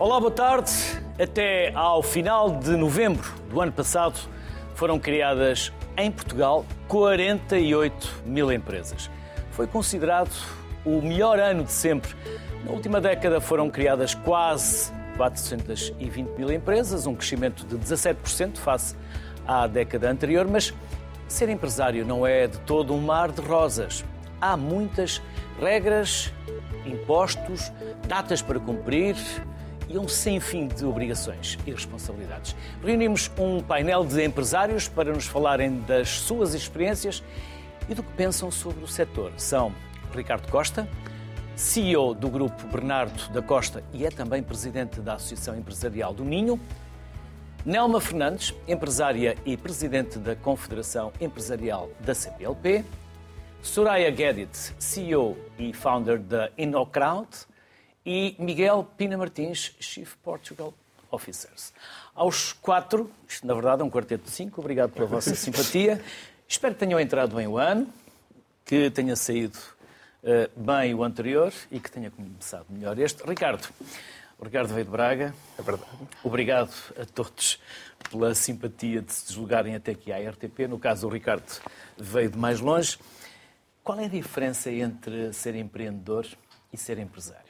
Olá, boa tarde. Até ao final de novembro do ano passado foram criadas em Portugal 48 mil empresas. Foi considerado o melhor ano de sempre. Na última década foram criadas quase 420 mil empresas, um crescimento de 17% face à década anterior, mas ser empresário não é de todo um mar de rosas. Há muitas regras, impostos, datas para cumprir e um sem fim de obrigações e responsabilidades. Reunimos um painel de empresários para nos falarem das suas experiências e do que pensam sobre o setor. São Ricardo Costa, CEO do grupo Bernardo da Costa e é também presidente da Associação Empresarial do Ninho. Nelma Fernandes, empresária e presidente da Confederação Empresarial da CPLP. Soraya Guedit, CEO e founder da InnoCrowd. E Miguel Pina Martins, Chief Portugal Officers. Aos quatro, isto na verdade é um quarteto de cinco, obrigado pela vossa simpatia. Espero que tenham entrado bem o ano, que tenha saído uh, bem o anterior e que tenha começado melhor este. Ricardo, o Ricardo veio de Braga. É verdade. Obrigado a todos pela simpatia de se deslogarem até aqui à RTP. No caso, o Ricardo veio de mais longe. Qual é a diferença entre ser empreendedor e ser empresário?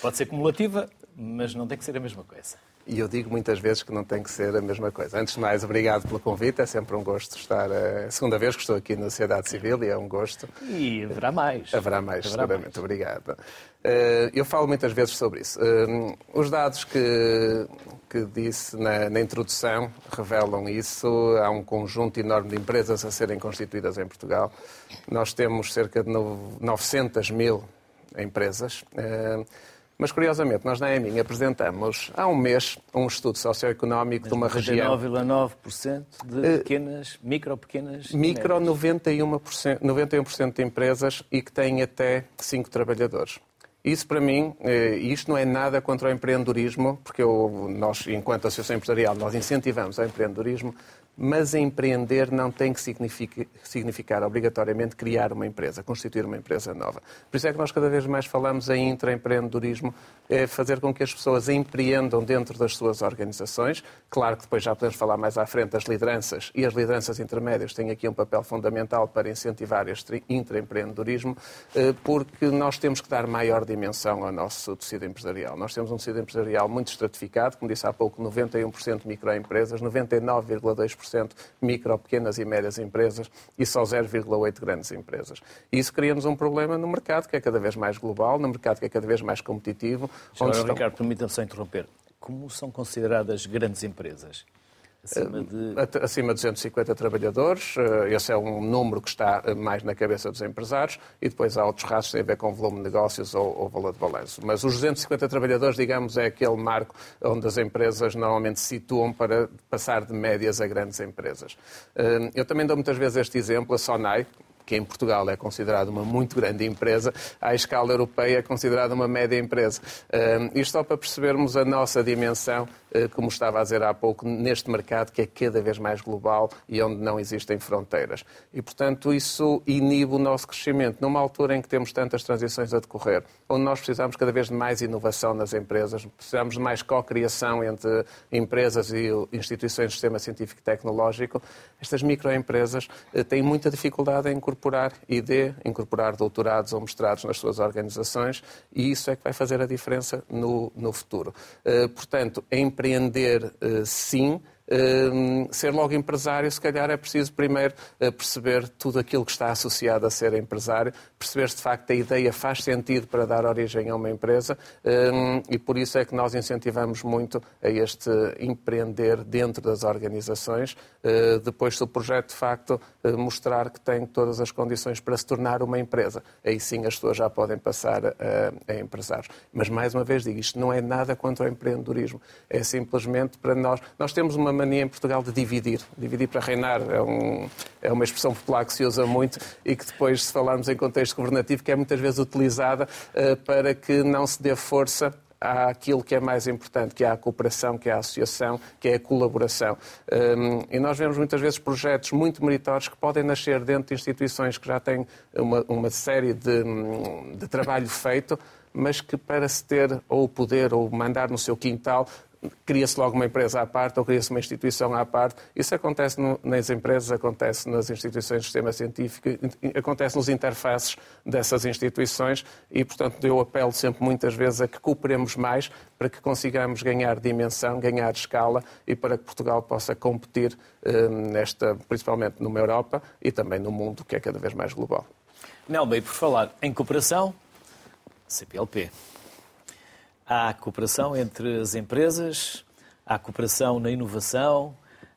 Pode ser cumulativa, mas não tem que ser a mesma coisa. E eu digo muitas vezes que não tem que ser a mesma coisa. Antes de mais, obrigado pelo convite. É sempre um gosto estar. É a segunda vez que estou aqui na Sociedade Civil e é um gosto. E haverá mais. Haverá mais, haverá seguramente. Mais. Obrigado. Eh, eu falo muitas vezes sobre isso. Eh, os dados que, que disse na, na introdução revelam isso. Há um conjunto enorme de empresas a serem constituídas em Portugal. Nós temos cerca de 900 mil empresas. Eh, mas, curiosamente, nós na EMIN apresentamos há um mês um estudo socioeconómico de uma região... 9,9% de eh, pequenas, micro, pequenas... Micro, 91%, 91 de empresas e que têm até 5 trabalhadores. Isso, para mim, eh, isto não é nada contra o empreendedorismo, porque eu, nós, enquanto Associação Empresarial, nós incentivamos o empreendedorismo, mas empreender não tem que significar obrigatoriamente criar uma empresa, constituir uma empresa nova. Por isso é que nós cada vez mais falamos em intraempreendedorismo, é fazer com que as pessoas empreendam dentro das suas organizações. Claro que depois já podemos falar mais à frente das lideranças e as lideranças intermédias têm aqui um papel fundamental para incentivar este intraempreendedorismo, eh, porque nós temos que dar maior dimensão ao nosso tecido empresarial. Nós temos um tecido empresarial muito estratificado, como disse há pouco, 91% microempresas, 99,2% 10% micro, pequenas e médias empresas e só 0,8% grandes empresas. E isso cria-nos um problema no mercado que é cada vez mais global, no mercado que é cada vez mais competitivo. Agora, estão... Ricardo, permita-me só interromper. Como são consideradas grandes empresas? Acima de... Acima de 250 trabalhadores, eh, esse é um número que está eh, mais na cabeça dos empresários, e depois há outros rastros que têm a ver com volume de negócios ou, ou, valor de balanço. Mas os 250 trabalhadores, digamos, é aquele marco onde as empresas normalmente se situam para passar de médias a grandes empresas. Eh, eu também dou muitas vezes este exemplo, a Sonai, que em Portugal é considerada uma muito grande empresa, à escala europeia é considerada uma média empresa. Isto só para percebermos a nossa dimensão eh, como estava a dizer há pouco, neste mercado que é cada vez mais global e onde não existem fronteiras. E, portanto, isso inibe o nosso crescimento numa altura em que temos tantas transições a decorrer, onde nós precisamos cada vez de mais inovação nas empresas, precisamos de mais co-criação entre empresas e instituições do sistema científico e tecnológico. Estas microempresas eh, têm muita dificuldade em incorporar ID, incorporar doutorados ou mestrados nas suas organizações e isso é que vai fazer a diferença no, no futuro. Eh, portanto, a empreender, eh, sim, ser logo empresário, se calhar é preciso primeiro eh, perceber tudo aquilo que está associado a ser empresário, perceber se de facto a ideia faz sentido para dar origem a uma empresa e por isso é que nós incentivamos muito a este empreender dentro das organizações, eh, depois se o projeto de facto eh, mostrar que tem todas as condições para se tornar uma empresa. Aí sim as pessoas já podem passar a, a empresários. Mas mais uma vez digo, isto não é nada contra o empreendedorismo, é simplesmente para nós. Nós temos uma mania em Portugal de dividir. Dividir para reinar é, um, é uma expressão popular que se usa muito e que depois, se falarmos em contexto governativo, que é muitas vezes utilizada uh, para que não se dê força àquilo que é mais importante, que é a cooperação, que é a associação, que é a colaboração. Um, e nós vemos muitas vezes projetos muito meritórios que podem nascer dentro de instituições que já têm uma, uma série de, de trabalho feito, mas que para se ter ou o poder ou mandar no seu quintal cria-se logo uma empresa à parte ou cria-se uma instituição à parte. Isso acontece no, nas empresas, acontece nas instituições de sistema científico, acontece nos interfaces dessas instituições e, portanto, eu apelo sempre muitas vezes a que cooperemos mais para que consigamos ganhar dimensão, ganhar escala e para que Portugal possa competir, eh, nesta, principalmente numa Europa e também no mundo que é cada vez mais global. Nelma, e por falar em cooperação, CPLP. Há cooperação entre as empresas, há cooperação na inovação,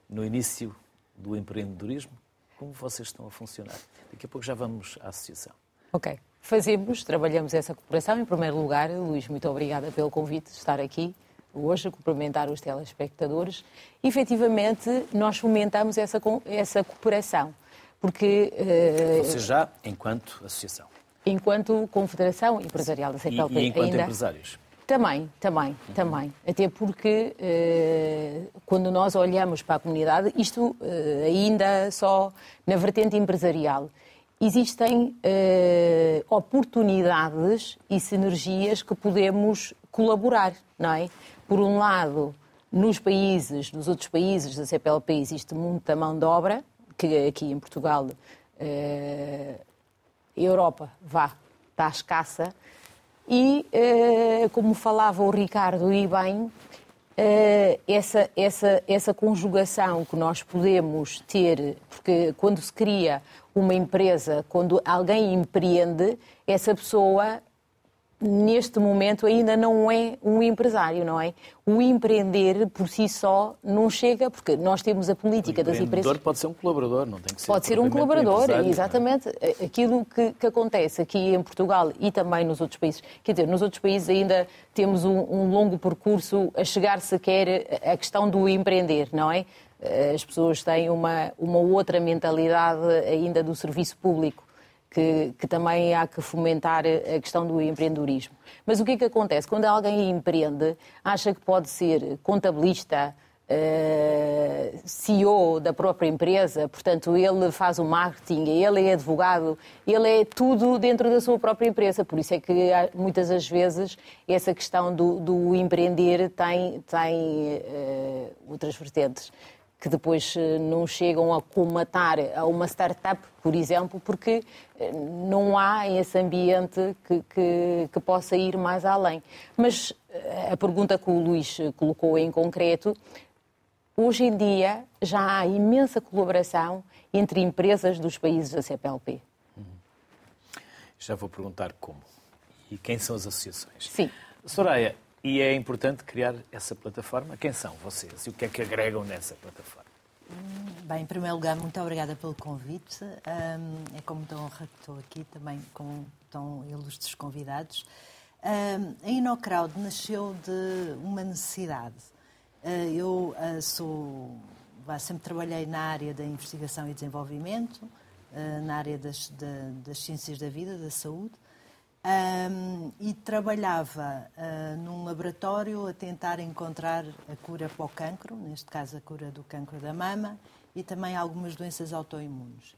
no início do empreendedorismo. Como vocês estão a funcionar? Daqui a pouco já vamos à associação. Ok. Fazemos, trabalhamos essa cooperação. Em primeiro lugar, Luís, muito obrigada pelo convite de estar aqui hoje a cumprimentar os telespectadores. Efetivamente, nós fomentamos essa, essa cooperação, porque... Uh, Você já, enquanto associação? Enquanto Confederação Empresarial da CPLP. E, e enquanto ainda, empresários? Também, também, também. Até porque uh, quando nós olhamos para a comunidade, isto uh, ainda só na vertente empresarial, existem uh, oportunidades e sinergias que podemos colaborar, não é? Por um lado, nos países, nos outros países da CPLP existe muita mão de obra, que aqui em Portugal, Europa, vá, está escassa, e, eh, como falava o Ricardo e bem, eh, essa, essa, essa conjugação que nós podemos ter, porque quando se cria uma empresa, quando alguém empreende, essa pessoa neste momento ainda não é um empresário, não é? O empreender por si só não chega, porque nós temos a política das empresas. pode ser um colaborador, não tem que ser. Pode ser um colaborador, é? exatamente. É? Aquilo que, que, acontece aqui em Portugal e também nos outros países. Quer dizer, nos outros países ainda temos um, um longo percurso a chegar sequer à questão do empreender, não é? As pessoas têm uma, uma outra mentalidade ainda do serviço público que, que, também há que fomentar a questão do empreendedorismo. Mas o que é que acontece? Quando alguém empreende, acha que pode ser contabilista, Uh, eh, CEO da própria empresa, portanto, ele faz o marketing, ele é advogado, ele é tudo dentro da sua própria empresa. Por isso é que muitas das vezes essa questão do, do empreender tem, tem uh, outras vertentes que depois eh, não chegam a comatar a uma startup, por exemplo, porque eh, não há esse ambiente que, que, que, possa ir mais além. Mas eh, a pergunta que o Luís colocou em concreto, hoje em dia já há imensa colaboração entre empresas dos países da CPLP. Uhum. Já vou perguntar como. E quem são as associações? Sim. Soraya, e é importante criar essa plataforma. Quem são vocês e o que é que agregam nessa plataforma? Bem, em primeiro lugar, muito obrigada pelo convite. é com muita honra que estou aqui também com tão ilustres convidados. a Inocrowd nasceu de uma necessidade. Ah, eu ah, sou, sempre trabalhei na área da investigação e desenvolvimento, ah, na área das, das ciências da vida, da saúde, um, e trabalhava uh, num laboratório a tentar encontrar a cura para o cancro, neste caso a cura do cancro da mama e também algumas doenças autoimunes.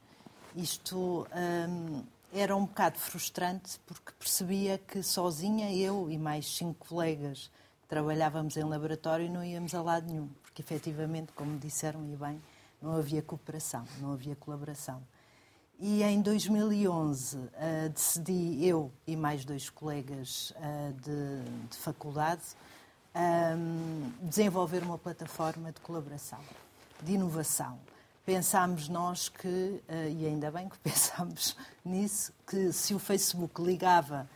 Isto um, era um bocado frustrante porque percebia que sozinha eu e mais cinco colegas que trabalhávamos em laboratório não íamos a lado nenhum, porque efetivamente, como disseram e bem, não havia cooperação, não havia colaboração. E em 2011 uh, eh, decidi, eu e mais dois colegas uh, de, de, faculdade, um, ehm, desenvolver uma plataforma de colaboração, de inovação. Pensámos nós que, uh, e ainda bem que pensámos nisso, que se o Facebook ligava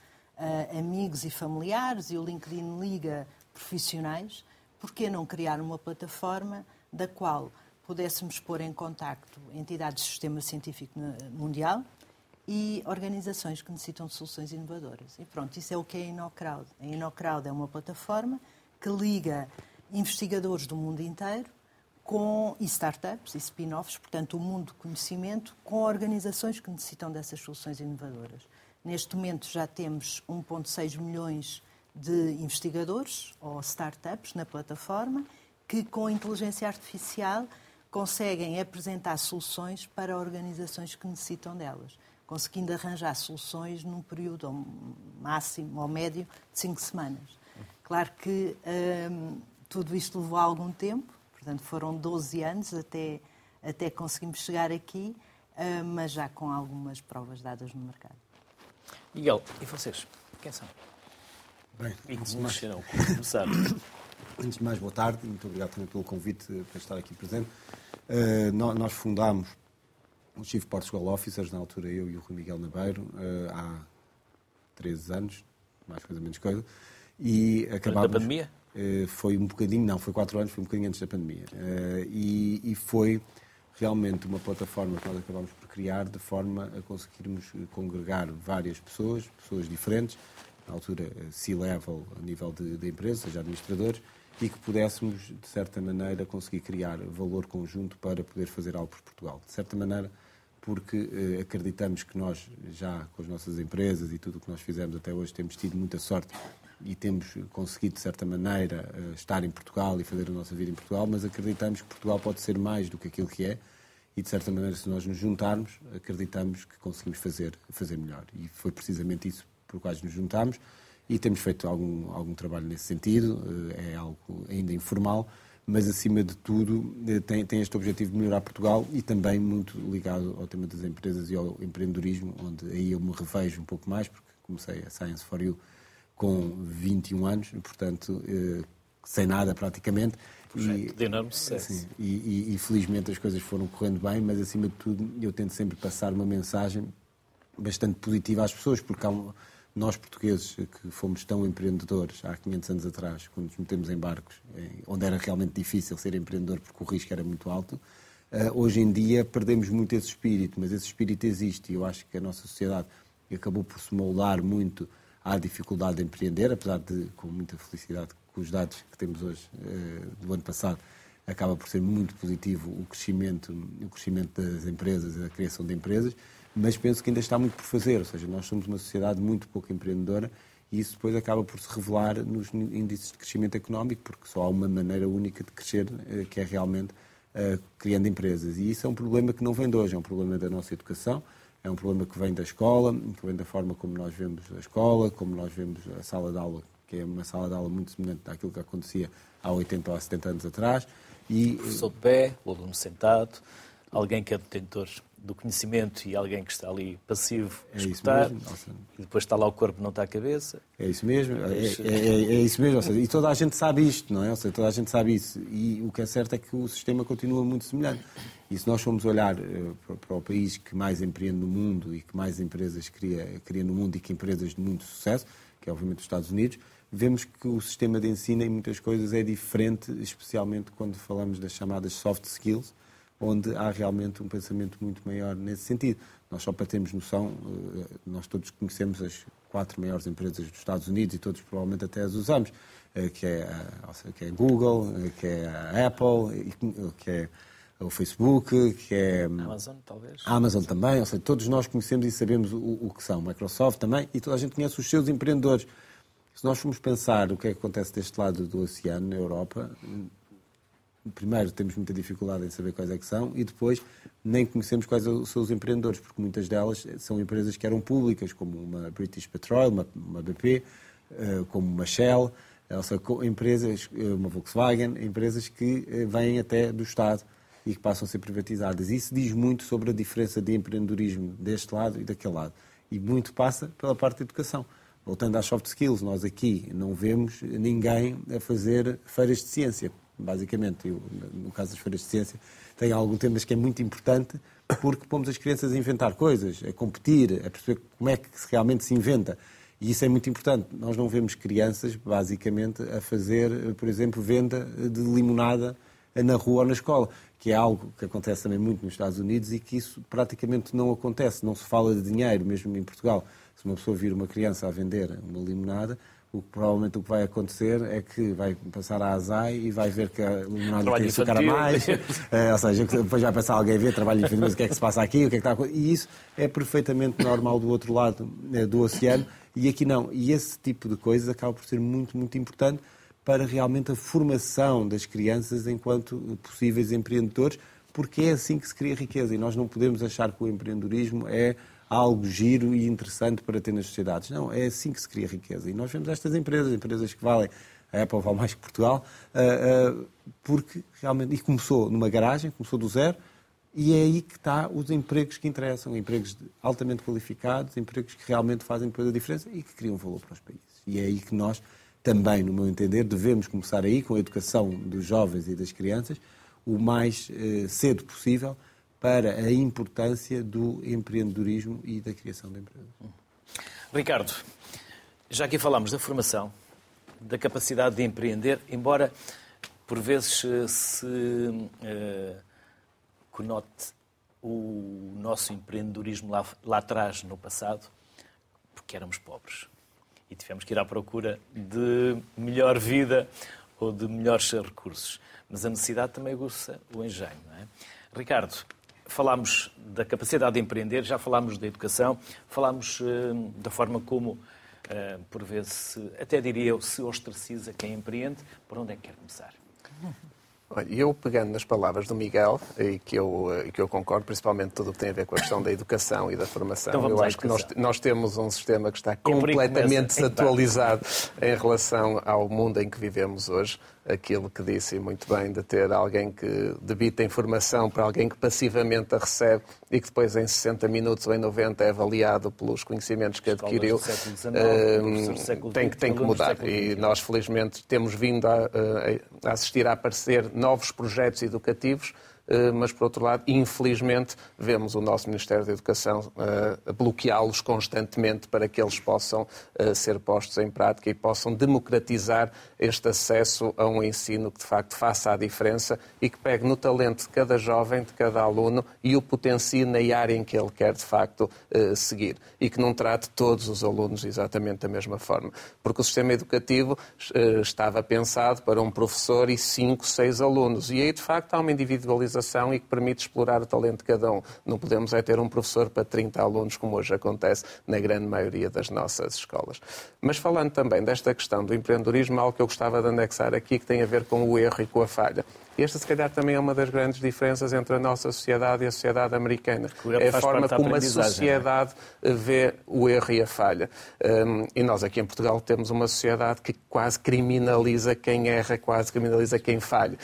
amigos e familiares e o LinkedIn liga profissionais, por que não criar uma plataforma da qual pudéssemos pôr em contacto entidades do sistema científico mundial e organizações que necessitam de soluções inovadoras. E pronto, isso é o que é a InnoCrowd. A InnoCrowd é uma plataforma que liga investigadores do mundo inteiro com e startups e spin-offs, portanto, o mundo do conhecimento, com organizações que necessitam dessas soluções inovadoras. Neste momento já temos 1,6 milhões de investigadores ou startups na plataforma que, com inteligência artificial, conseguem apresentar soluções para organizações que necessitam delas. conseguindo arranjar soluções num período máximo ou médio de cinco semanas. Claro que hum, tudo isto levou algum tempo, portanto foram 12 anos até, até conseguimos chegar aqui, hum, mas já com algumas provas dadas no mercado. Miguel, e vocês? Quem são? Bem, e como? Como começaram? Antes de mais, boa tarde. Muito obrigado também pelo convite para estar aqui presente. Uh, nós fundámos o Chief Portugal Officers, na altura eu e o Rui Miguel Nabeiro, uh, há 13 anos, mais coisa menos coisa. E acabámos... Da pandemia? Uh, foi um bocadinho, não, foi 4 anos, foi um bocadinho antes da pandemia. E, e, foi realmente uma plataforma que nós acabámos por criar de forma a conseguirmos congregar várias pessoas, pessoas diferentes, na altura C-level a nível de, de empresas, seja administradores, e que pudéssemos, de certa maneira, conseguir criar valor conjunto para poder fazer algo por Portugal. De certa maneira, porque eh, acreditamos que nós, já com as nossas empresas e tudo o que nós fizemos até hoje, temos tido muita sorte e temos conseguido, de certa maneira, eh, estar em Portugal e fazer a nossa vida em Portugal, mas acreditamos que Portugal pode ser mais do que aquilo que é e, de certa maneira, se nós nos juntarmos, acreditamos que conseguimos fazer, fazer melhor. E foi precisamente isso por quais nos juntámos e temos feito algum, algum trabalho nesse sentido, eh, é algo ainda informal, mas acima de tudo eh, tem, tem este objetivo de melhorar Portugal e também muito ligado ao tema das empresas e ao empreendedorismo, onde aí eu me revejo um pouco mais, porque comecei a Science for You com 21 anos, portanto, eh, sem nada praticamente. Projeto e, de enorme sucesso. Assim, e, e, e felizmente as coisas foram correndo bem, mas acima de tudo eu tento sempre passar uma mensagem bastante positiva às pessoas, porque há um, nós portugueses que fomos tão empreendedores há 500 anos atrás, quando nos metemos em barcos, onde era realmente difícil ser empreendedor porque o risco era muito alto, eh, hoje em dia perdemos muito esse espírito, mas esse espírito existe e eu acho que a nossa sociedade acabou por se moldar muito à dificuldade de empreender, apesar de, com muita felicidade, com os dados que temos hoje eh, do ano passado, acaba por ser muito positivo o crescimento, o crescimento das empresas, a criação de empresas, mas penso que ainda está muito por fazer, ou seja, nós somos uma sociedade muito pouco empreendedora e isso depois acaba por se revelar nos índices de crescimento económico, porque só há uma maneira única de crescer, eh, que é realmente uh, criando empresas. E isso é um problema que não vem de hoje, é um problema da nossa educação, é um problema que vem da escola, que vem da forma como nós vemos a escola, como nós vemos a sala de aula, que é uma sala de aula muito semelhante àquilo que acontecia há 80 ou há 70 anos atrás. E... O professor de pé, o aluno sentado, alguém que é detentor do conhecimento e alguém que está ali passivo a é escutar, e depois está lá o corpo, não está a cabeça. É isso mesmo, é, é, é, é isso mesmo. Seja, e toda a gente sabe isto, não é? Ou seja, toda a gente sabe isso. E o que é certo é que o sistema continua muito semelhante. E se nós formos olhar para, para, o país que mais empreende no mundo e que mais empresas cria, cria no mundo e que empresas de muito sucesso, que é obviamente os Estados Unidos, vemos que o sistema de ensino em muitas coisas é diferente, especialmente quando falamos das chamadas soft skills, onde há realmente um pensamento muito maior nesse sentido. Nós só para termos noção, eh, nós todos conhecemos as quatro maiores empresas dos Estados Unidos e todos provavelmente até as usamos, eh, que é a, que é a Google, eh, que é a Apple, que é o Facebook, que é a Amazon, talvez. A Amazon também, ou seja, todos nós conhecemos e sabemos o, o que são. Microsoft também, e toda a gente conhece os seus empreendedores. Se nós formos pensar o que é que acontece deste lado do oceano, na Europa, primeiro temos muita dificuldade em saber quais é que são e depois nem conhecemos quais são os empreendedores, porque muitas delas são empresas que eram públicas, como uma British Petroleum, uma, uma BP, eh, como uma Shell, ou seja, empresas, eh, uma Volkswagen, empresas que eh, vêm até do Estado e que passam a ser privatizadas. Isso diz muito sobre a diferença de empreendedorismo deste lado e daquele lado. E muito passa pela parte da educação. Voltando às soft skills, nós aqui não vemos ninguém a fazer feiras de ciência basicamente. Eu, no caso das feiras de ciência, tem algum temas que é muito importante porque pomos as crianças a inventar coisas, a competir, a perceber como é que realmente se inventa. E isso é muito importante. Nós não vemos crianças, basicamente, a fazer, por exemplo, venda de limonada na rua ou na escola, que é algo que acontece também muito nos Estados Unidos e que isso praticamente não acontece. Não se fala de dinheiro, mesmo em Portugal. Se uma pessoa vir uma criança a vender uma limonada, o que provavelmente o que vai acontecer é que vai passar a azai e vai ver que a limonada tem açúcar a mais, é, ou seja, depois vai passar alguém a ver trabalho infantil, mas o que é que se passa aqui, o que é que está E isso é perfeitamente normal do outro lado é, do oceano. E aqui não. E esse tipo de coisas acaba por ser muito, muito importante para realmente a formação das crianças enquanto possíveis empreendedores, porque é assim que se cria riqueza. E nós não podemos achar que o empreendedorismo é algo giro e interessante para ter nas sociedades. Não, é assim que se cria riqueza. E nós vemos estas empresas, empresas que valem, a Apple vale mais que Portugal, uh, uh, porque realmente, e começou numa garagem, começou do zero, e é aí que está os empregos que interessam, empregos altamente qualificados, empregos que realmente fazem depois a diferença e que criam valor para os países. E é aí que nós também, no meu entender, devemos começar aí com a educação dos jovens e das crianças o mais eh, cedo possível para a importância do empreendedorismo e da criação de empresas. Ricardo, já aqui falamos da formação, da capacidade de empreender, embora por vezes eh, se uh, conote o nosso empreendedorismo lá, lá atrás, no passado, porque éramos pobres e tivemos que ir à procura de melhor vida ou de melhores recursos. Mas a necessidade também aguça o engenho. Não é? Ricardo, falámos da capacidade de empreender, já falámos da educação, falámos uh, da forma como, uh, por vezes, até diria eu, se ostraciza quem empreende. Por onde é que quer começar? Olha, eu pegando nas palavras do Miguel, e que eu, e que eu concordo, principalmente tudo o que tem a ver com a questão da educação e da formação, então eu acho que nós, nós, temos um sistema que está completamente desatualizado em relação ao mundo em que vivemos hoje aquilo que disse muito bem de ter alguém que debita informação para alguém que passivamente a recebe e que depois em 60 minutos ou em 90 é avaliado pelos conhecimentos que adquiriu, XIX, uh, tem, que, tem que mudar. E nós, felizmente, temos vindo a, a assistir a aparecer novos projetos educativos eh, mas, por outro lado, infelizmente, vemos o nosso Ministério da Educação uh, bloqueá-los constantemente para que eles possam uh, ser postos em prática e possam democratizar este acesso a um ensino que, de facto, faça a diferença e que pegue no talento de cada jovem, de cada aluno e o potencie na área em que ele quer, de facto, seguir. E que não trate todos os alunos exatamente da mesma forma. Porque o sistema educativo estava pensado para um professor e cinco, seis alunos. E aí, de facto, há uma individualização e que permite explorar o talento de cada um. Não podemos é ter um professor para 30 alunos, como hoje acontece na grande maioria das nossas escolas. Mas falando também desta questão do empreendedorismo, algo que eu gostava de anexar aqui, que tem a ver com o erro e com a falha. Esta, se calhar, também é uma das grandes diferenças entre a nossa sociedade e a sociedade americana. É a forma como a é? sociedade vê o erro e a falha. Um, e nós aqui em Portugal temos uma sociedade que quase criminaliza quem erra, quase criminaliza quem falha.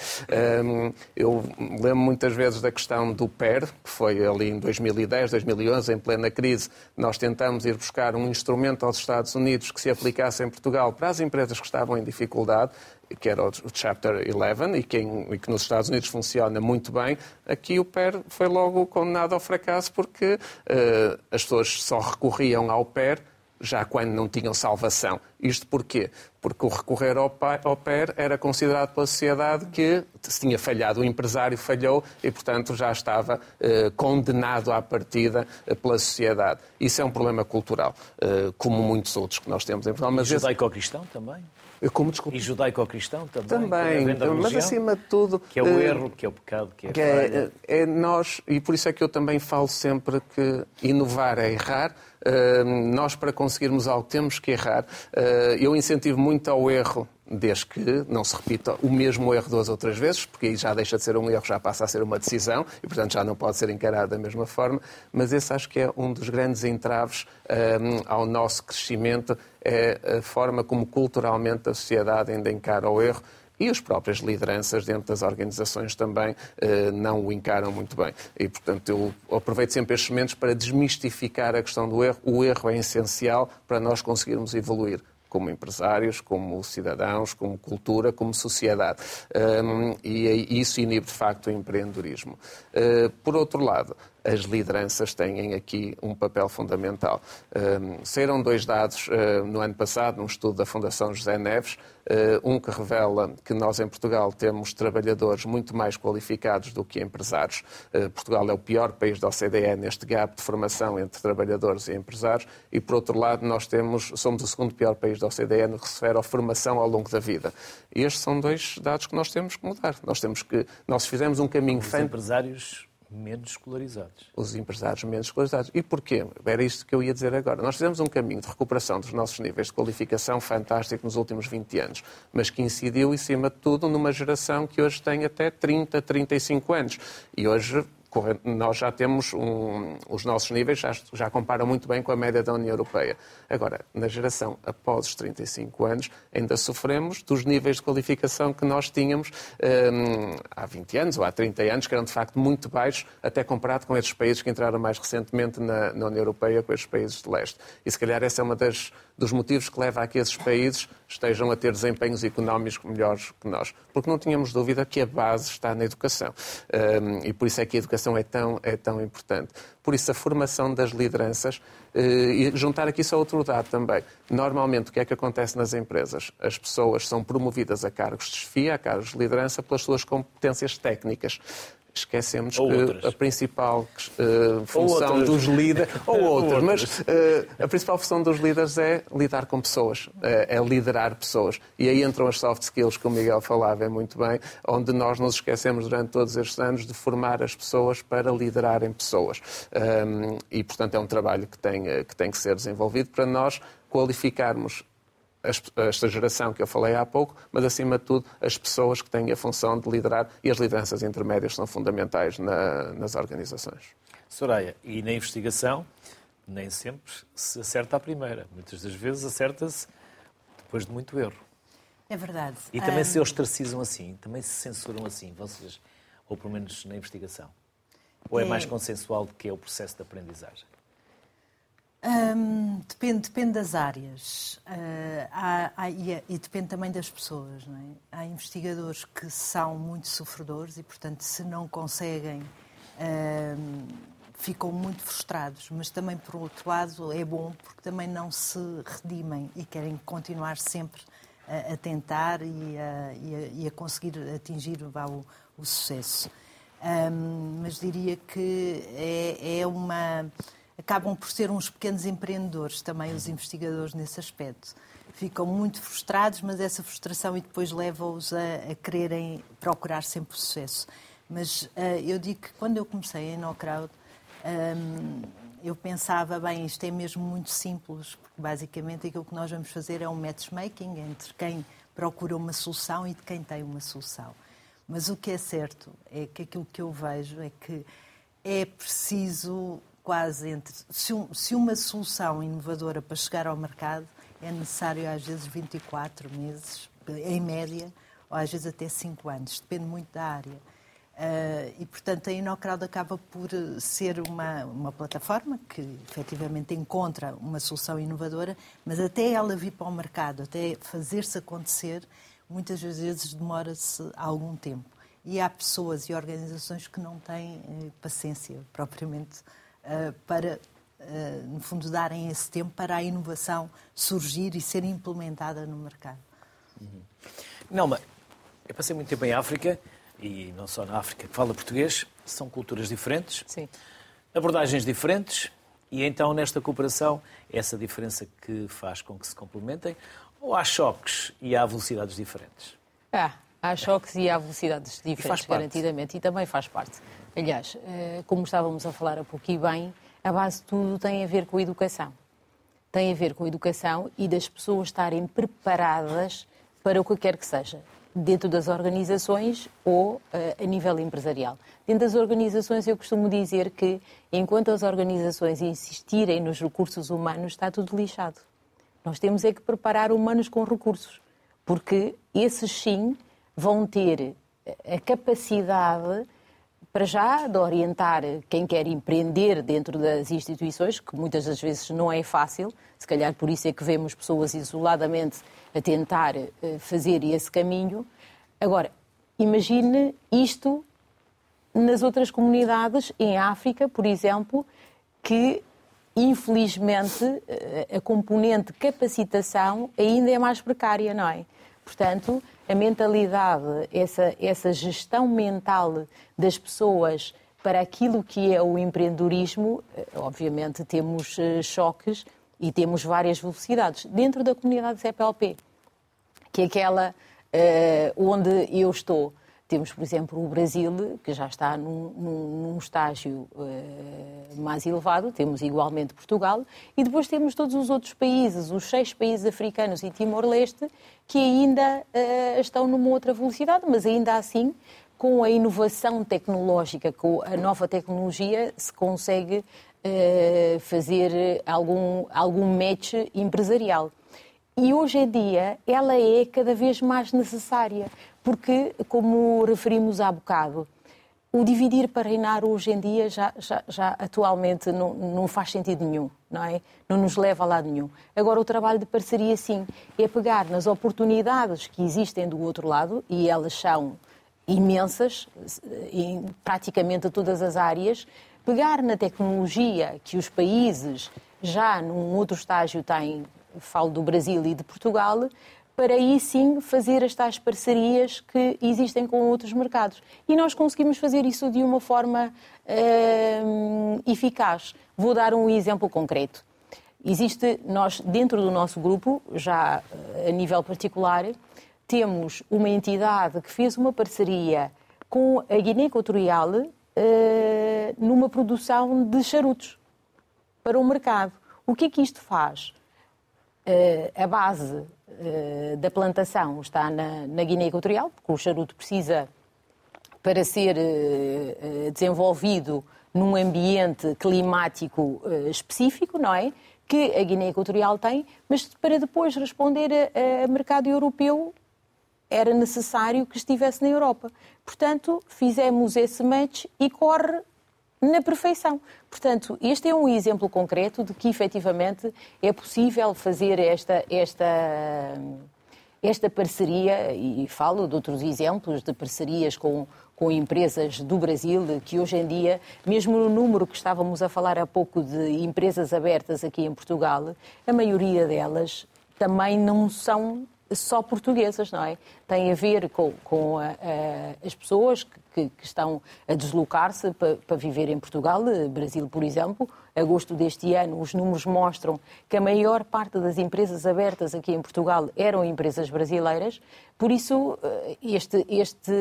Um, eu lembro muitas vezes da questão do PER, que foi ali em 2010, 2011, em plena crise. Nós tentamos ir buscar um instrumento aos Estados Unidos que se aplicasse em Portugal para as empresas que estavam em dificuldade que era o Chapter 11 e que, e que, nos Estados Unidos funciona muito bem, aqui o PER foi logo condenado ao fracasso porque uh, as pessoas só recorriam ao PER já quando não tinham salvação. Isto porquê? Porque o recorrer ao, PER era considerado pela sociedade que se tinha falhado, o empresário falhou e, portanto, já estava eh, condenado à partida eh, pela sociedade. Isso é um problema cultural, eh, como muitos outros que nós temos em Portugal. Mas judaico-cristão também? Como, desculpa? E judaico-cristão também. Também, mas acima de tudo... Que é o erro, que é o pecado, que é que é, é, nós, e por isso é que eu também falo sempre que inovar é errar, nós, para conseguirmos algo, temos que errar. Ah, eu incentivo muito ao erro desde que não se repita o mesmo erro duas ou três vezes, porque aí já deixa de ser um erro, já passa a ser uma decisão e, portanto, já não pode ser encarado da mesma forma. Mas esse acho que é um dos grandes entraves ao nosso crescimento, é a forma como culturalmente a sociedade ainda encara o erro e as próprias lideranças dentro das organizações também eh, não o encaram muito bem. E, portanto, eu aproveito sempre estes momentos para desmistificar a questão do erro. O erro é essencial para nós conseguirmos evoluir como empresários, como cidadãos, como cultura, como sociedade. Um, e isso inibe, de facto, o empreendedorismo. Uh, por outro lado, as lideranças têm aqui um papel fundamental. Um, saíram dois dados uh, no ano passado, num estudo da Fundação José Neves, uh, um que revela que nós em Portugal temos trabalhadores muito mais qualificados do que empresários. Uh, Portugal é o pior país da OCDE neste gap de formação entre trabalhadores e empresários e, por outro lado, nós temos, somos o segundo pior país da OCDE no que se refere à formação ao longo da vida. E estes são dois dados que nós temos que mudar. Nós temos que, nós fizemos um caminho... Os empresários menos escolarizados. Os empresários menos escolarizados. E porquê? Era isto que eu ia dizer agora. Nós fizemos um caminho de recuperação dos nossos níveis de qualificação fantástico nos últimos 20 anos, mas que incidiu, em cima de tudo, numa geração que hoje tem até 30, 35 anos. E hoje nós já temos um, os nossos níveis, já, já comparam muito bem com a média da União Europeia. Agora, na geração após os 35 anos, ainda sofremos dos níveis de qualificação que nós tínhamos um, há 20 anos ou há 30 anos, que eram de facto muito baixos, até comparado com esses países que entraram mais recentemente na, na União Europeia, com esses países de leste. E se calhar essa é das dos motivos que leva a que esses países estejam a ter desempenhos económicos melhores que nós. Porque não tínhamos dúvida que a base está na educação. Um, e por isso é que a educação é tão, é tão importante. Por isso, a formação das lideranças, uh, e juntar aqui só outro dado também. Normalmente, o que é que acontece nas empresas? As pessoas são promovidas a cargos de chefia, a cargos de liderança, pelas suas competências técnicas esquecemos ou que outras. a principal uh, função dos líderes, ou outras, mas uh, a principal função dos líderes é lidar com pessoas, é, é liderar pessoas. E aí entram as soft skills que o Miguel falava é muito bem, onde nós nos esquecemos durante todos estes anos de formar as pessoas para liderarem pessoas. Um, e, portanto, é um trabalho que tem, que tem que ser desenvolvido para nós qualificarmos esta geração que eu falei há pouco, mas acima de tudo as pessoas que têm a função de liderar e as lideranças intermédias são fundamentais na, nas organizações. Soraya, e na investigação nem sempre se acerta à primeira. Muitas das vezes acerta-se depois de muito erro. É verdade. E também um... se ostracizam assim, também se censuram assim, vocês, ou pelo menos na investigação? Ou é, é mais consensual do que é o processo de aprendizagem? Um, depende, depende das áreas uh, há, há, e, é, e, depende também das pessoas. É? Há investigadores que são muito sofredores e, portanto, se não conseguem, uh, ficam muito frustrados. Mas também, por outro lado, é bom porque também não se redimem e querem continuar sempre a, a tentar e a, e, a, e a, conseguir atingir o, o sucesso. Um, mas diria que é, é uma acabam por ser uns pequenos empreendedores também, os investigadores, nesse aspecto. Ficam muito frustrados, mas essa frustração e depois leva-os a, a quererem procurar sempre sucesso. Mas uh, eu digo que quando eu comecei em No Crowd, um, ehm, eu pensava, bem, isto é mesmo muito simples, porque basicamente aquilo que nós vamos fazer é um matchmaking entre quem procura uma solução e de quem tem uma solução. Mas o que é certo é que aquilo que eu vejo é que é preciso quase entre. Se, um, se, uma solução inovadora para chegar ao mercado é necessário às vezes 24 meses, em média, ou às vezes até 5 anos, depende muito da área. Uh, e, portanto, a InnoCrowd acaba por ser uma, uma plataforma que efetivamente encontra uma solução inovadora, mas até ela vir para o mercado, até fazer-se acontecer, muitas vezes demora-se algum tempo. E há pessoas e organizações que não têm eh, paciência propriamente para, eh, no fundo, darem esse tempo para a inovação surgir e ser implementada no mercado. Uhum. Não, mas eu passei muito tempo em África, e não só na África, que fala português, são culturas diferentes, Sim. abordagens diferentes, e então nesta cooperação, essa diferença que faz com que se complementem, ou há choques e há velocidades diferentes? Ah, há choques e há velocidades diferentes, e garantidamente, e também faz parte. Aliás, eh, como estávamos a falar há pouco e bem, a base de tudo tem a ver com a educação. Tem a ver com a educação e das pessoas estarem preparadas para o que quer que seja, dentro das organizações ou uh, a nível empresarial. Dentro das organizações, eu costumo dizer que, enquanto as organizações insistirem nos recursos humanos, está tudo lixado. Nós temos é que preparar humanos com recursos, porque esses sim vão ter a capacidade para já, de orientar quem quer empreender dentro das instituições, que muitas das vezes não é fácil, se calhar por isso é que vemos pessoas isoladamente a tentar eh, fazer esse caminho. Agora, imagine isto nas outras comunidades, em África, por exemplo, que infelizmente eh, a componente capacitação ainda é mais precária, não é? Portanto, a mentalidade, essa, essa gestão mental das pessoas para aquilo que é o empreendedorismo, eh, obviamente temos eh, choques e temos várias velocidades. Dentro da comunidade CPLP, que é aquela uh, onde eu estou, temos, por exemplo, o Brasil, que já está num, num, estágio uh, mais elevado, temos igualmente Portugal, e depois temos todos os outros países, os seis países africanos e Timor-Leste, que ainda uh, estão numa outra velocidade, mas ainda assim com a inovação tecnológica, com a nova tecnologia, se consegue uh, fazer algum, algum match empresarial. E hoje em dia ela é cada vez mais necessária, porque, como referimos há bocado, o dividir para reinar hoje em dia já, já, já atualmente não, não, faz sentido nenhum, não é? Não nos leva a lado nenhum. Agora, o trabalho de parceria, sim, é pegar nas oportunidades que existem do outro lado, e elas são imensas, em praticamente todas as áreas, pegar na tecnologia que os países já num outro estágio têm, falo do Brasil e de Portugal, para aí sim fazer as tais parcerias que existem com outros mercados. E nós conseguimos fazer isso de uma forma uh, eficaz. Vou dar um exemplo concreto. Existe, nós, dentro do nosso grupo, já a nível particular, temos uma entidade que fez uma parceria com a Guiné Equatorial uh, numa produção de charutos para o mercado. O que é que isto faz? Uh, a base uh, da plantação está na, na, Guiné Equatorial, porque o charuto precisa, para ser desenvolvido num ambiente climático específico, não é? Que a Guiné Equatorial tem, mas para depois responder a, a mercado europeu era necessário que estivesse na Europa. Portanto, fizemos esse match e corre na perfeição. Portanto, este é um exemplo concreto de que efetivamente é possível fazer esta, esta, esta parceria, e falo de outros exemplos de parcerias com, com empresas do Brasil, que hoje em dia, mesmo no número que estávamos a falar há pouco de empresas abertas aqui em Portugal, a maioria delas também não são só portuguesas, não é? Tem a ver com, com a, a, as pessoas que, que, estão a deslocar-se para, para, viver em Portugal, Brasil, por exemplo. Agosto deste ano, os números mostram que a maior parte das empresas abertas aqui em Portugal eram empresas brasileiras. Por isso, eh, este, este,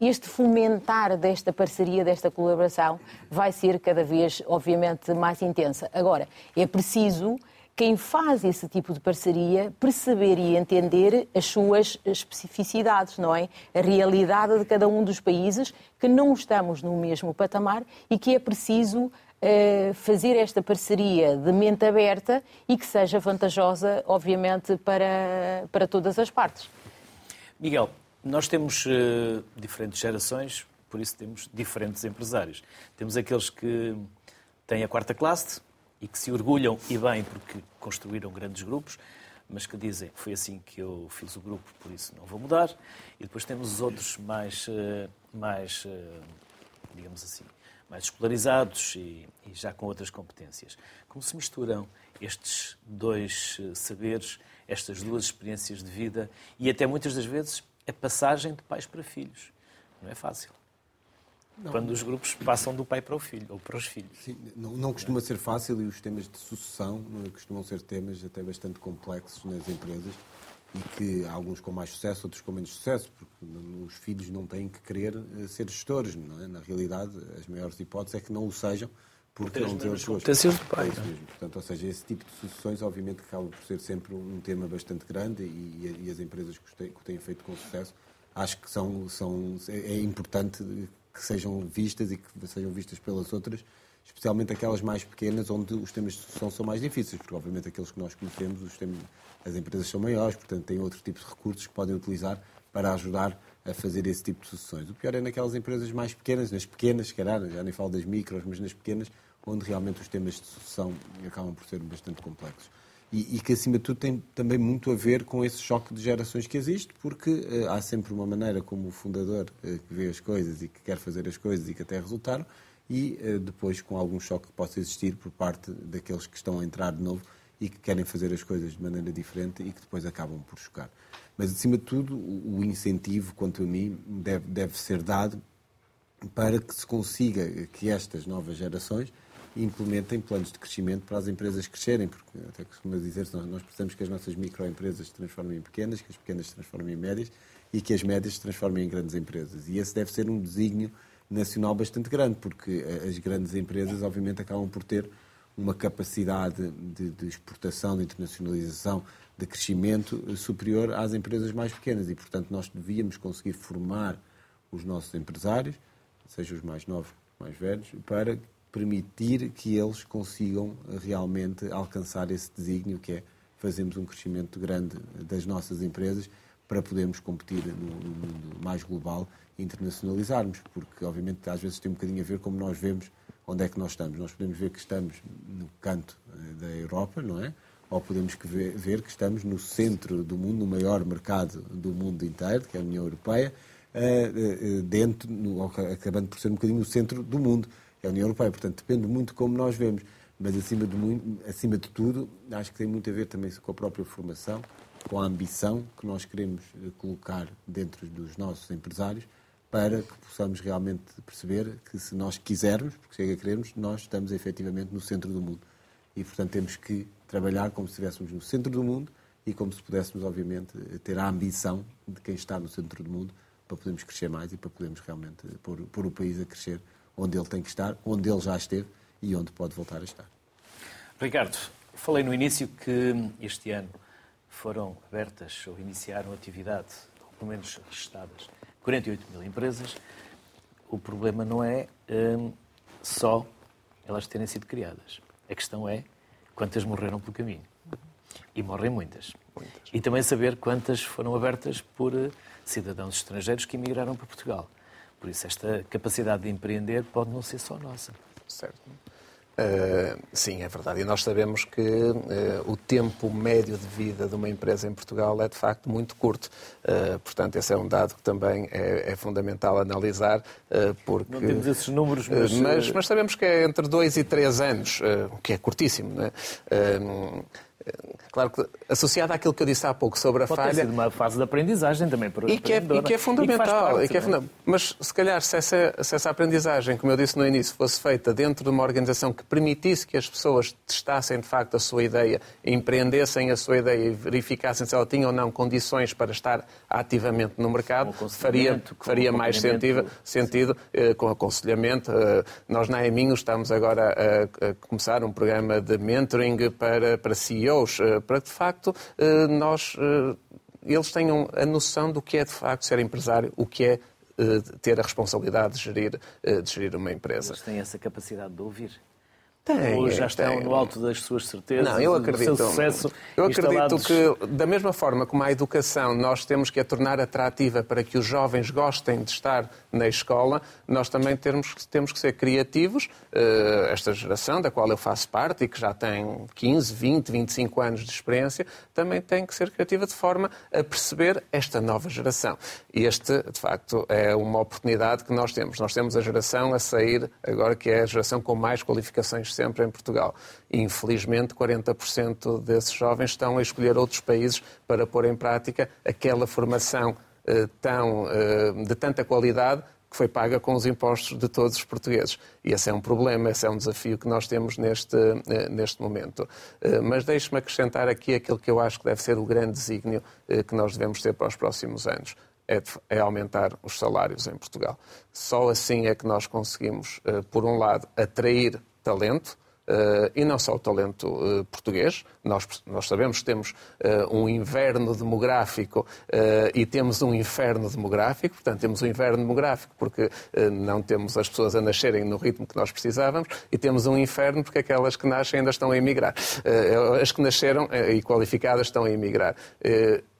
este fomentar desta parceria, desta colaboração, vai ser cada vez, obviamente, mais intensa. Agora, é preciso quem faz esse tipo de parceria perceber e entender as suas especificidades, não é? A realidade de cada um dos países, que não estamos no mesmo patamar e que é preciso uh, fazer esta parceria de mente aberta e que seja vantajosa, obviamente, para, para todas as partes. Miguel, nós temos uh, diferentes gerações, por isso temos diferentes empresários. Temos aqueles que têm a quarta classe, e que se orgulham, e bem, porque construíram grandes grupos, mas que dizem foi assim que eu fiz o grupo, por isso não vou mudar. E depois temos os outros mais, eh, mais eh, digamos assim, mais escolarizados e, e já com outras competências. Como se misturam estes dois eh, saberes, estas duas experiências de vida e até muitas das vezes a passagem de pais para filhos? Não é fácil. Não. Quando os grupos passam do pai para o filho, ou para os filhos. Sim, não, não costuma ser fácil e os temas de sucessão é? costumam ser temas até bastante complexos nas empresas e que há alguns com mais sucesso, outros com menos sucesso, porque os filhos não têm que querer eh, ser gestores. Não é? Na realidade, as maiores hipóteses é que não o sejam porque não têm as suas competências do pai. É mesmo. Portanto, ou seja, esse tipo de sucessões, obviamente, acaba por ser sempre um tema bastante grande e, e as empresas que o têm feito com sucesso acho que são, são, é importante que sejam vistas e que sejam vistas pelas outras, especialmente aquelas mais pequenas, onde os temas de sucessão são mais difíceis, porque obviamente aqueles que nós conhecemos, os temas, as empresas são maiores, portanto têm outro tipo de recursos que podem utilizar para ajudar a fazer esse tipo de sucessões. O pior é naquelas empresas mais pequenas, nas pequenas, calhar, já nem falo das micros, mas nas pequenas, onde realmente os temas de sucessão acabam por ser bastante complexos e, e, que, acima de tudo, tem também muito a ver com esse choque de gerações que existe, porque uh, há sempre uma maneira como o fundador uh, que vê as coisas e que quer fazer as coisas e que até resultaram, e uh, depois com algum choque que possa existir por parte daqueles que estão a entrar de novo e que querem fazer as coisas de maneira diferente e que depois acabam por chocar. Mas, acima de tudo, o, o incentivo, quanto a mim, deve, deve ser dado para que se consiga que estas novas gerações implementem planos de crescimento para as empresas crescerem, porque até costuma dizer nós, nós precisamos que as nossas microempresas se transformem em pequenas, que as pequenas se transformem em médias e que as médias se transformem em grandes empresas. E esse deve ser um desígnio nacional bastante grande, porque eh, as grandes empresas, obviamente, acabam por ter uma capacidade de, de exportação, de internacionalização, de crescimento eh, superior às empresas mais pequenas. E, portanto, nós devíamos conseguir formar os nossos empresários, seja os mais novos, mais velhos, para permitir que eles consigam realmente alcançar esse desígnio que é fazermos um crescimento grande das nossas empresas para podermos competir no, mundo mais global e internacionalizarmos, porque obviamente às vezes tem um bocadinho a ver como nós vemos onde é que nós estamos. Nós podemos ver que estamos no canto eh, da Europa, não é? Ou podemos ver que estamos no centro do mundo, no maior mercado do mundo inteiro, que é a União Europeia, eh, eh, dentro, acabando por ser um bocadinho o centro do mundo, a União Europeia. Portanto, depende muito como nós vemos. Mas, acima de, muito, acima de tudo, acho que tem muito a ver também com a própria formação, com a ambição que nós queremos colocar dentro dos nossos empresários para que possamos realmente perceber que se nós quisermos, porque chega a querermos, nós estamos efetivamente no centro do mundo. E, portanto, temos que trabalhar como se estivéssemos no centro do mundo e como se pudéssemos, obviamente, ter a ambição de quem está no centro do mundo para podermos crescer mais e para podermos realmente pôr, pôr o país a crescer onde ele tem que estar, onde ele já esteve e onde pode voltar a estar. Ricardo, falei no início que este ano foram abertas ou iniciaram atividade, ou pelo menos registadas, 48 mil empresas, o problema não é hum, só elas terem sido criadas. A questão é quantas morreram pelo caminho. E morrem muitas. muitas. E também saber quantas foram abertas por eh, cidadãos estrangeiros que emigraram para Portugal. Por isso, esta capacidade de empreender pode não ser só nossa. Certo. Uh, sim, é verdade. E nós sabemos que uh, o tempo médio de vida de uma empresa em Portugal é de facto muito curto. Uh, portanto, esse é um dado que também é, é fundamental analisar. porque, Não temos esses números, mas... mas... mas. sabemos que é entre dois e três anos, o que é curtíssimo. Não é? Claro que associado àquilo que eu disse há pouco sobre a Pode falha. Ter sido uma fase de aprendizagem também para e que, é, e que é fundamental. E que, e que é fundamental. Mas se calhar se essa, se essa aprendizagem, como eu disse no início, fosse feita dentro de uma organização que permitisse que as pessoas testassem de facto a sua ideia, empreendessem a sua ideia e verificassem se ela tinha ou não condições para estar ativamente no mercado, faria, faria mais sentido, sentido eh, com aconselhamento. Eh, nós na EMINHO estamos agora a, a, começar um programa de mentoring para, para CEOs eh, para que de facto eh, nós, eh, eles tenham a noção do que é de facto ser empresário, o que é ter a responsabilidade de gerir, de gerir uma empresa. Eles têm essa capacidade de ouvir. Tem, Ou já estão tem. no alto das suas certezas, não, eu acredito, do seu sucesso Eu acredito que, da mesma forma como a educação nós temos que a tornar atrativa para que os jovens gostem de estar na escola, nós também temos, temos que ser criativos. Uh, esta geração, da qual eu faço parte e que já tem 15, 20, 25 anos de experiência, também tem que ser criativa de forma a perceber esta nova geração. E este, de facto, é uma oportunidade que nós temos. Nós temos a geração a sair agora que é a geração com mais qualificações sempre em Portugal. Infelizmente, 40% desses jovens estão a escolher outros países para pôr em prática aquela formação eh, tão, eh, de tanta qualidade que foi paga com os impostos de todos os portugueses. E esse é um problema, esse é um desafio que nós temos neste, eh, neste momento. Mas deixe-me acrescentar aqui aquilo que eu acho que deve ser o grande desígnio que nós devemos ter para os próximos anos. É, é, aumentar os salários em Portugal. Só assim é que nós conseguimos, por um lado, atrair talento, Uh, e não só o talento uh, português. Nós, nós sabemos que temos uh, um inverno demográfico e temos um inferno demográfico, portanto, temos um inverno demográfico porque não temos as pessoas a nascerem no ritmo que nós precisávamos e temos um inferno porque aquelas que nascem ainda estão a emigrar. as que nasceram e qualificadas estão a emigrar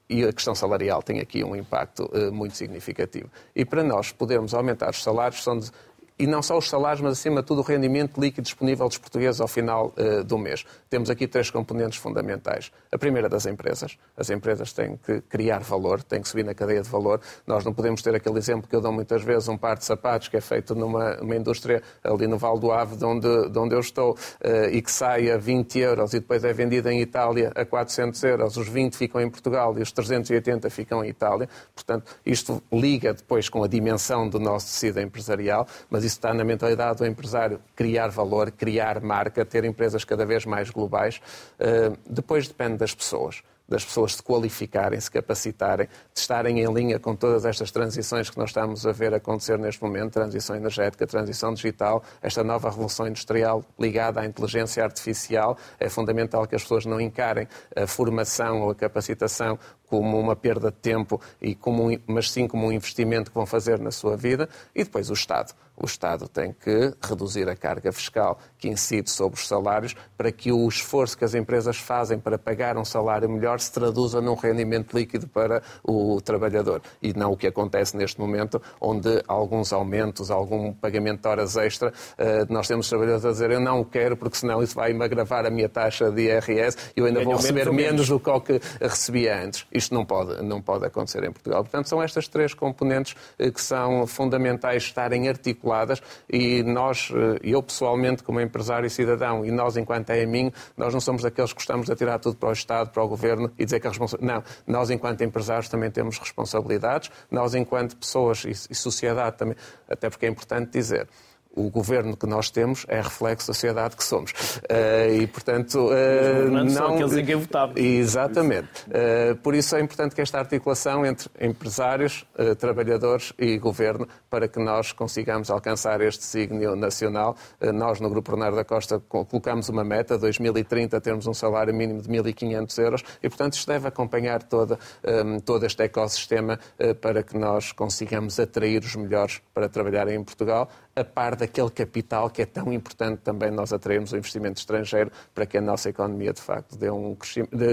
e a questão salarial tem aqui um impacto uh, muito significativo. E para nós podermos aumentar os salários, são de, e não só os salários, mas acima de tudo o rendimento líquido disponível dos portugueses ao final uh, do mês. Temos aqui três componentes fundamentais. A primeira das empresas. As empresas têm que criar valor, têm que subir na cadeia de valor. Nós não podemos ter aquele exemplo que eu dou muitas vezes, um par de sapatos que é feito numa indústria ali no Val do Ave, de onde, de onde eu estou, uh, e que sai a 20 euros e depois é vendido em Itália a 400 euros. Os 20 ficam em Portugal e os 380 ficam em Itália. Portanto, isto liga depois com a dimensão do nosso tecido empresarial, mas isso está na mentalidade do empresário, criar valor, criar marca, ter empresas cada vez mais globais. Eh, depois depende das pessoas das pessoas se qualificarem, se capacitarem, de estarem em linha com todas estas transições que nós estamos a ver acontecer neste momento transição energética, transição digital, esta nova revolução industrial ligada à inteligência artificial. É fundamental que as pessoas não encarem a formação ou a capacitação como uma perda de tempo, e como um, mas sim como um investimento que vão fazer na sua vida, e depois o Estado o Estado tem que reduzir a carga fiscal que incide sobre os salários para que o esforço que as empresas fazem para pagar um salário melhor se traduza num rendimento líquido para o trabalhador. E não o que acontece neste momento, onde alguns aumentos, algum pagamento de horas extra, eh, nós temos trabalhadores a dizer eu não quero porque senão isso vai-me agravar a minha taxa de IRS e eu ainda vou receber menos, do que o que recebia antes. Isto não pode, não pode acontecer em Portugal. Portanto, são estas três componentes eh, que são fundamentais estarem articuladas e nós, eh, eu pessoalmente como empresário e cidadão e nós enquanto EMIN, nós não somos daqueles que gostamos de atirar tudo para o Estado, para o Governo e dizer que a responsabilidade... Não, nós enquanto empresários também temos responsabilidades, nós enquanto pessoas e sociedade também, até porque é importante dizer, o governo que nós temos é reflexo da sociedade que somos. Uh, e, portanto, uh, não... são aqueles em quem votamos. Exatamente. Uh, por isso é importante que esta articulação entre empresários, trabalhadores e governo, para que nós consigamos alcançar este signo nacional. nós, no Grupo Bernardo da Costa, colocamos uma meta, 2030, termos um salário mínimo de 1.500 euros, e, portanto, isto deve acompanhar toda, um, todo este ecossistema para que nós consigamos atrair os melhores para trabalhar em Portugal, a par daquele capital que é tão importante também nós atrairmos o investimento estrangeiro para que a nossa economia, de facto, dê um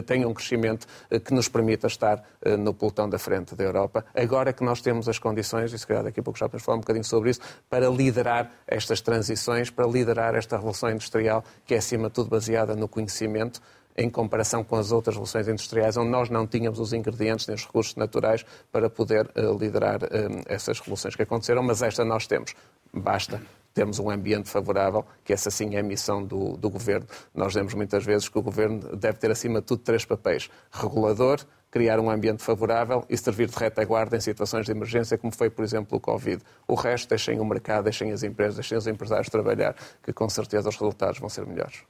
tenha um crescimento eh, que nos permita estar eh, no pelotão da frente da Europa. Agora que nós temos as condições, e se calhar daqui a pouco já podemos falar um bocadinho sobre isso, para liderar estas transições, para liderar esta revolução industrial que é, acima de tudo, baseada no conhecimento, em comparação com as outras revoluções industriais, onde nós não tínhamos os ingredientes nem os recursos naturais para poder uh, liderar uh, essas revoluções que aconteceram, mas esta nós temos. Basta termos um ambiente favorável, que essa sim é a missão do, do Governo. Nós dizemos muitas vezes que o Governo deve ter, acima de tudo, três papéis. Regulador, criar um ambiente favorável e servir de retaguarda em situações de emergência, como foi, por exemplo, o Covid. O resto, deixem o mercado, deixem as empresas, deixem os empresários trabalhar, que com certeza os resultados vão ser melhores.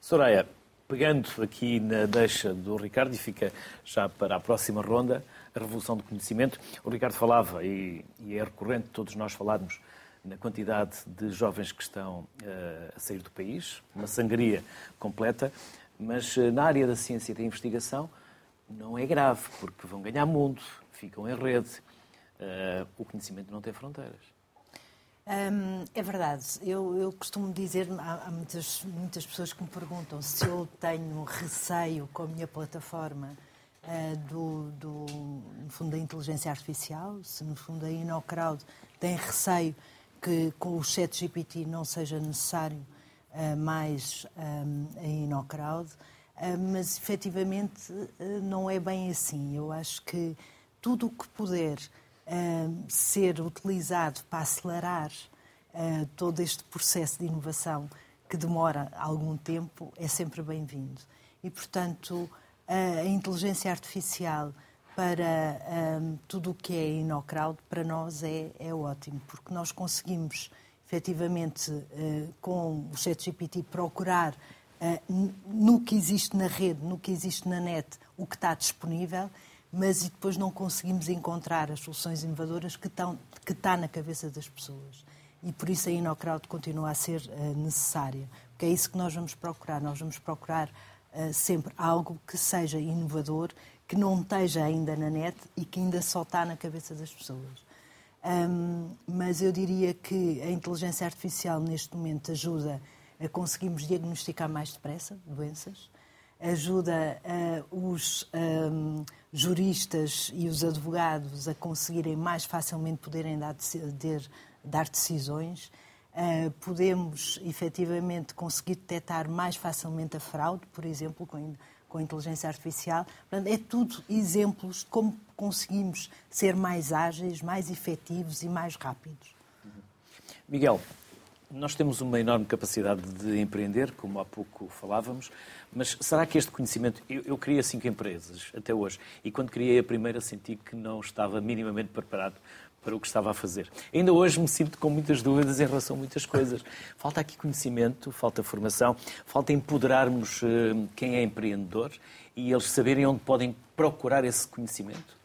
Soraya, pegando aqui na deixa do Ricardo, e fica já para a próxima ronda, a revolução do conhecimento. O Ricardo falava, e, e é recorrente todos nós falarmos, na quantidade de jovens que estão uh, a sair do país, uma sangria completa, mas uh, na área da ciência e da investigação não é grave, porque vão ganhar mundo, ficam em rede. Uh, o conhecimento não tem fronteiras. Hum, é verdade. Eu, eu costumo dizer, há, há, muitas, muitas pessoas que me perguntam se eu tenho receio com a minha plataforma uh, do, do, no fundo, da inteligência artificial, se no fundo a InnoCrowd tem receio que com o chat GPT não seja necessário uh, mais um, a InnoCrowd, uh, mas efetivamente não é bem assim. Eu acho que tudo o que puder ser utilizado para acelerar uh, todo este processo de inovação que demora algum tempo é sempre bem-vindo. E, portanto, a inteligência artificial para um, tudo o que é InnoCrowd, para nós é, é ótimo, porque nós conseguimos, efetivamente, uh, com o ChatGPT, procurar uh, no que existe na rede, no que existe na net, o que está disponível mas e depois não conseguimos encontrar as soluções inovadoras que estão que está na cabeça das pessoas. E por isso a InnoCrowd continua a ser uh, necessária, porque é isso que nós vamos procurar. Nós vamos procurar uh, sempre algo que seja inovador, que não esteja ainda na net e que ainda só está na cabeça das pessoas. Um, mas eu diria que a inteligência artificial neste momento ajuda a conseguirmos diagnosticar mais depressa doenças, ajuda uh, os juristas e os advogados a conseguirem mais facilmente poderem dar, dar decisões. Uh, podemos efetivamente conseguir detectar mais facilmente a fraude, por exemplo, com, com a inteligência artificial. Portanto, é tudo exemplos de como conseguimos ser mais ágeis, mais efetivos e mais rápidos. Miguel, nós temos uma enorme capacidade de empreender, como há pouco falávamos, mas será que este conhecimento. Eu, eu criei cinco empresas até hoje e quando criei a primeira senti que não estava minimamente preparado para o que estava a fazer. Ainda hoje me sinto com muitas dúvidas em relação a muitas coisas. Falta aqui conhecimento, falta formação, falta empoderarmos uh, quem é empreendedor e eles saberem onde podem procurar esse conhecimento.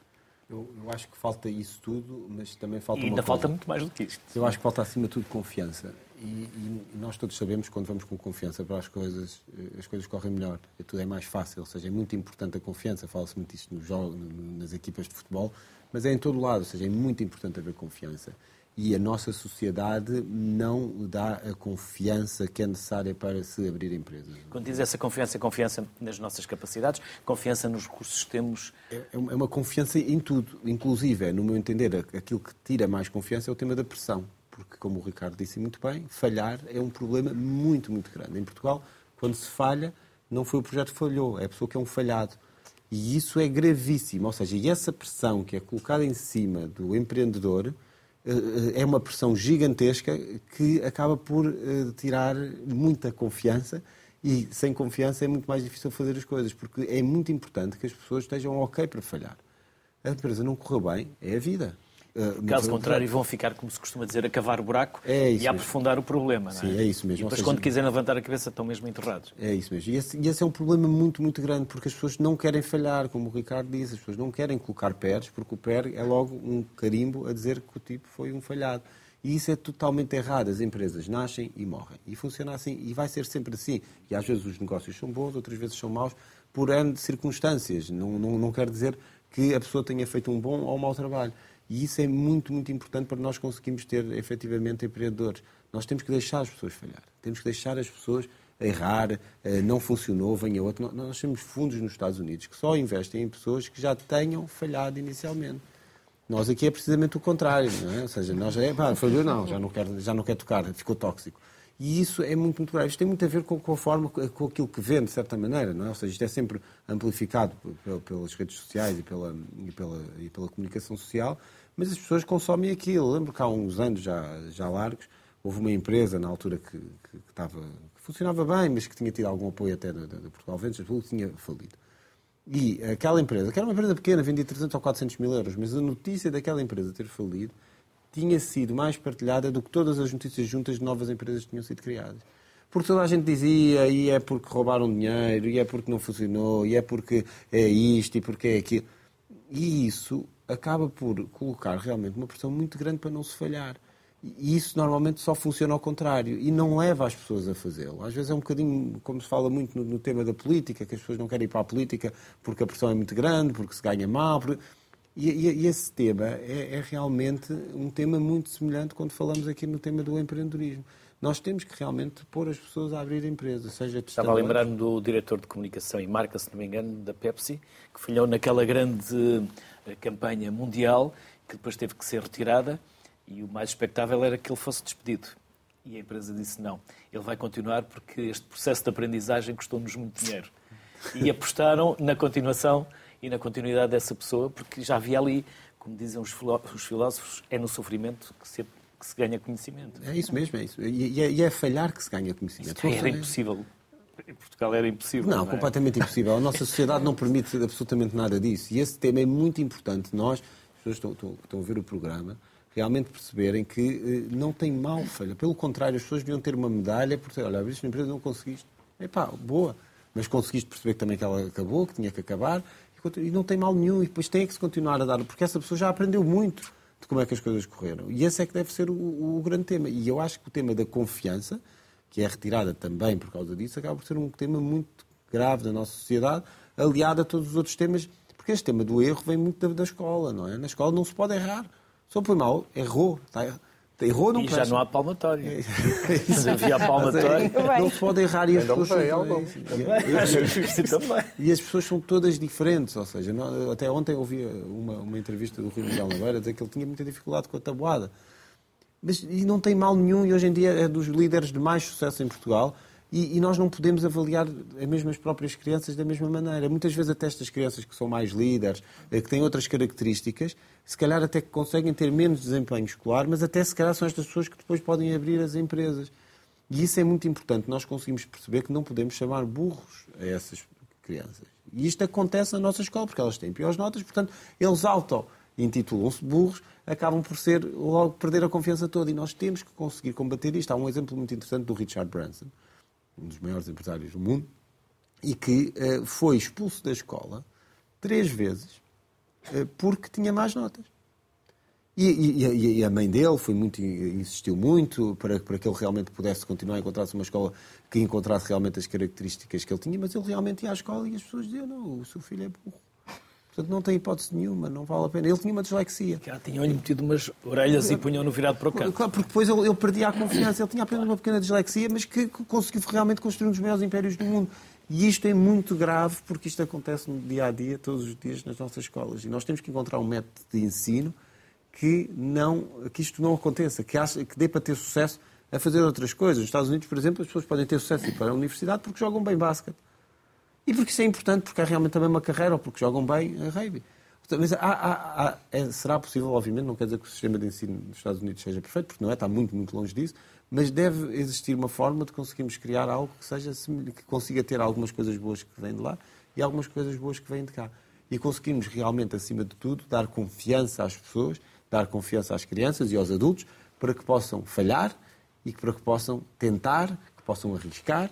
Eu, eu, acho que falta isso tudo, mas também falta e ainda falta muito mais do que isto. Eu acho que falta acima de tudo confiança. E, e, nós todos sabemos que quando vamos com confiança para as coisas, eh, as coisas correm melhor. E tudo é mais fácil. Ou seja, é muito importante a confiança. Fala-se muito isso nas equipas de futebol, mas é em todo lado. Ou seja, é muito importante haver confiança e a nossa sociedade não dá a confiança que é necessária para se abrir empresas. Quando diz essa confiança, é confiança nas nossas capacidades, confiança nos recursos que temos? É, é, é uma confiança em tudo. Inclusive, no meu entender, aquilo que tira mais confiança é o tema da pressão. Porque, como o Ricardo disse muito bem, falhar é um problema muito, muito grande. Em Portugal, quando se falha, não foi o projeto que falhou, é a pessoa que é um falhado. E isso é gravíssimo. Ou seja, e essa pressão que é colocada em cima do empreendedor eh, é uma pressão gigantesca que acaba por eh, tirar muita confiança e sem confiança é muito mais difícil fazer as coisas, porque é muito importante que as pessoas estejam ok para falhar. A empresa não correu bem, é a vida. Uh, Caso contrário, vão ficar, como se costuma dizer, a cavar o buraco é e a aprofundar o problema. Sim, é? é? isso mesmo. E depois, seja, quando quiserem levantar a cabeça, estão mesmo enterrados. É isso mesmo. E esse, e esse, é um problema muito, muito grande, porque as pessoas não querem falhar, como o Ricardo disse, as pessoas não querem colocar pés, porque o pé é logo um carimbo a dizer que o tipo foi um falhado. E isso é totalmente errado. As empresas nascem e morrem. E funciona assim. E vai ser sempre assim. E às vezes os negócios são bons, outras vezes são maus, por N circunstâncias. Não, não, não quer dizer que a pessoa tenha feito um bom ou um mau trabalho. E isso é muito, muito importante para nós conseguirmos ter efetivamente empreendedores. Nós temos que deixar as pessoas falhar, temos que deixar as pessoas errar, não funcionou, venha outro. Nós temos fundos nos Estados Unidos que só investem em pessoas que já tenham falhado inicialmente. Nós aqui é precisamente o contrário, não é? Ou seja, nós é, pá, falhou, não, já não quer, já não quer tocar, ficou tóxico. E isso é muito, muito grave. Isto tem muito a ver com, com, a forma, com aquilo que vende, de certa maneira, não é? Ou seja, isto é sempre amplificado pelas redes sociais e pela, e pela, e pela comunicação social, mas as pessoas consomem aquilo. Lembro que há uns anos já, já largos, houve uma empresa na altura que, que, que, estava, que funcionava bem, mas que tinha tido algum apoio até da, da Portugal Ventos, tinha falido. E aquela empresa, que era uma empresa pequena, vendia 300 ou 400 mil euros, mas a notícia daquela empresa ter falido tinha sido mais partilhada do que todas as notícias juntas de novas empresas que tinham sido criadas. Porque toda a gente dizia, e é porque roubaram dinheiro, e é porque não funcionou, e é porque é isto, e porque é aquilo. E isso acaba por colocar realmente uma pressão muito grande para não se falhar. E isso normalmente só funciona ao contrário e não leva as pessoas a fazê-lo. Às vezes é um bocadinho, como se fala muito no, no, tema da política, que as pessoas não querem ir para a política porque a pressão é muito grande, porque se ganha mal. Porque... E, e, e, esse tema é, é, realmente um tema muito semelhante quando falamos aqui no tema do empreendedorismo. Nós temos que realmente pôr as pessoas a abrir empresas, seja Estava a lembrar-me do diretor de comunicação e marca, se não me engano, da Pepsi, que falhou naquela grande campanha mundial, que depois teve que ser retirada, e o mais expectável era que ele fosse despedido. E a empresa disse não, ele vai continuar porque este processo de aprendizagem custou-nos muito dinheiro. E apostaram na continuação e na continuidade dessa pessoa, porque já havia ali, como dizem os filósofos, é no sofrimento que se, que se ganha conhecimento. É isso mesmo, é isso. E é, e é falhar que se ganha conhecimento. Isso era impossível. Em Portugal era impossível. Não, não é? completamente impossível. A nossa sociedade não permite absolutamente nada disso. E esse tema é muito importante. Nós, as pessoas estão, estão, estão a ver o programa, realmente perceberem que eh, não tem mal falha. Pelo contrário, as pessoas deviam ter uma medalha por ter, olha, abriste uma empresa não conseguiste. Epá, boa. Mas conseguiste perceber também que ela acabou, que tinha que acabar, e não tem mal nenhum, e depois tem que se continuar a dar, porque essa pessoa já aprendeu muito de como é que as coisas correram. E esse é que deve ser o, o grande tema. E eu acho que o tema da confiança, que é retirada também por causa disso, acaba por ser um tema muito grave da nossa sociedade, aliado a todos os outros temas, porque este tema do erro vem muito da, da escola, não é? Na escola não se pode errar. Só foi mal, errou. Está, Errou, não e presta. já não há palmatório. É. Se havia palmatório. Não se pode errar e as pessoas. São... E as pessoas são todas diferentes. Ou seja, até ontem ouvi uma, uma entrevista do Rui Miguel Naveira dizer que ele tinha muita dificuldade com a tabuada. E não tem mal nenhum, e hoje em dia é dos líderes de mais sucesso em Portugal. E, e, nós não podemos avaliar as mesmas próprias crianças da mesma maneira. Muitas vezes até estas crianças que são mais líderes, eh, que têm outras características, se calhar até que conseguem ter menos desempenho escolar, mas até se calhar são estas pessoas que depois podem abrir as empresas. E isso é muito importante. Nós conseguimos perceber que não podemos chamar burros a essas crianças. E isto acontece na nossa escola, porque elas têm piores notas, portanto, eles auto-intitulam-se burros, acabam por ser logo perder a confiança toda. E nós temos que conseguir combater isto. Há um exemplo muito interessante do Richard Branson, um dos maiores empresários do mundo, e que uh, foi expulso da escola três vezes porque tinha más notas. E, e, e, a mãe dele foi muito, insistiu muito para, para que ele realmente pudesse continuar a encontrar-se uma escola que encontrasse realmente as características que ele tinha, mas ele realmente ia à escola e as pessoas diziam: não, o seu filho é burro. Portanto, não tem hipótese nenhuma, não vale a pena. Ele tinha uma dislexia. Já tinham-lhe metido umas orelhas e punham-no virado para o canto. Claro, porque depois ele, ele, perdia a confiança. Ele tinha apenas uma pequena dislexia, mas que conseguiu realmente construir um dos maiores impérios do mundo. E isto é muito grave porque isto acontece no dia a dia, todos os dias, nas nossas escolas. E nós temos que encontrar um método de ensino que, não, que isto não aconteça, que, acha, que dê para ter sucesso a fazer outras coisas. Nos Estados Unidos, por exemplo, as pessoas podem ter sucesso e ir para a universidade porque jogam bem basquete. E porque isso é importante, porque é realmente também uma carreira, ou porque jogam bem a rugby. Mas há, há, há, é, será possível, obviamente, não quer dizer que o sistema de ensino nos Estados Unidos seja perfeito, porque não é, está muito, muito longe disso, mas deve existir uma forma de conseguirmos criar algo que, seja, que consiga ter algumas coisas boas que vêm de lá e algumas coisas boas que vêm de cá. E conseguimos realmente, acima de tudo, dar confiança às pessoas dar confiança às crianças e aos adultos para que possam falhar e para que possam tentar, que possam arriscar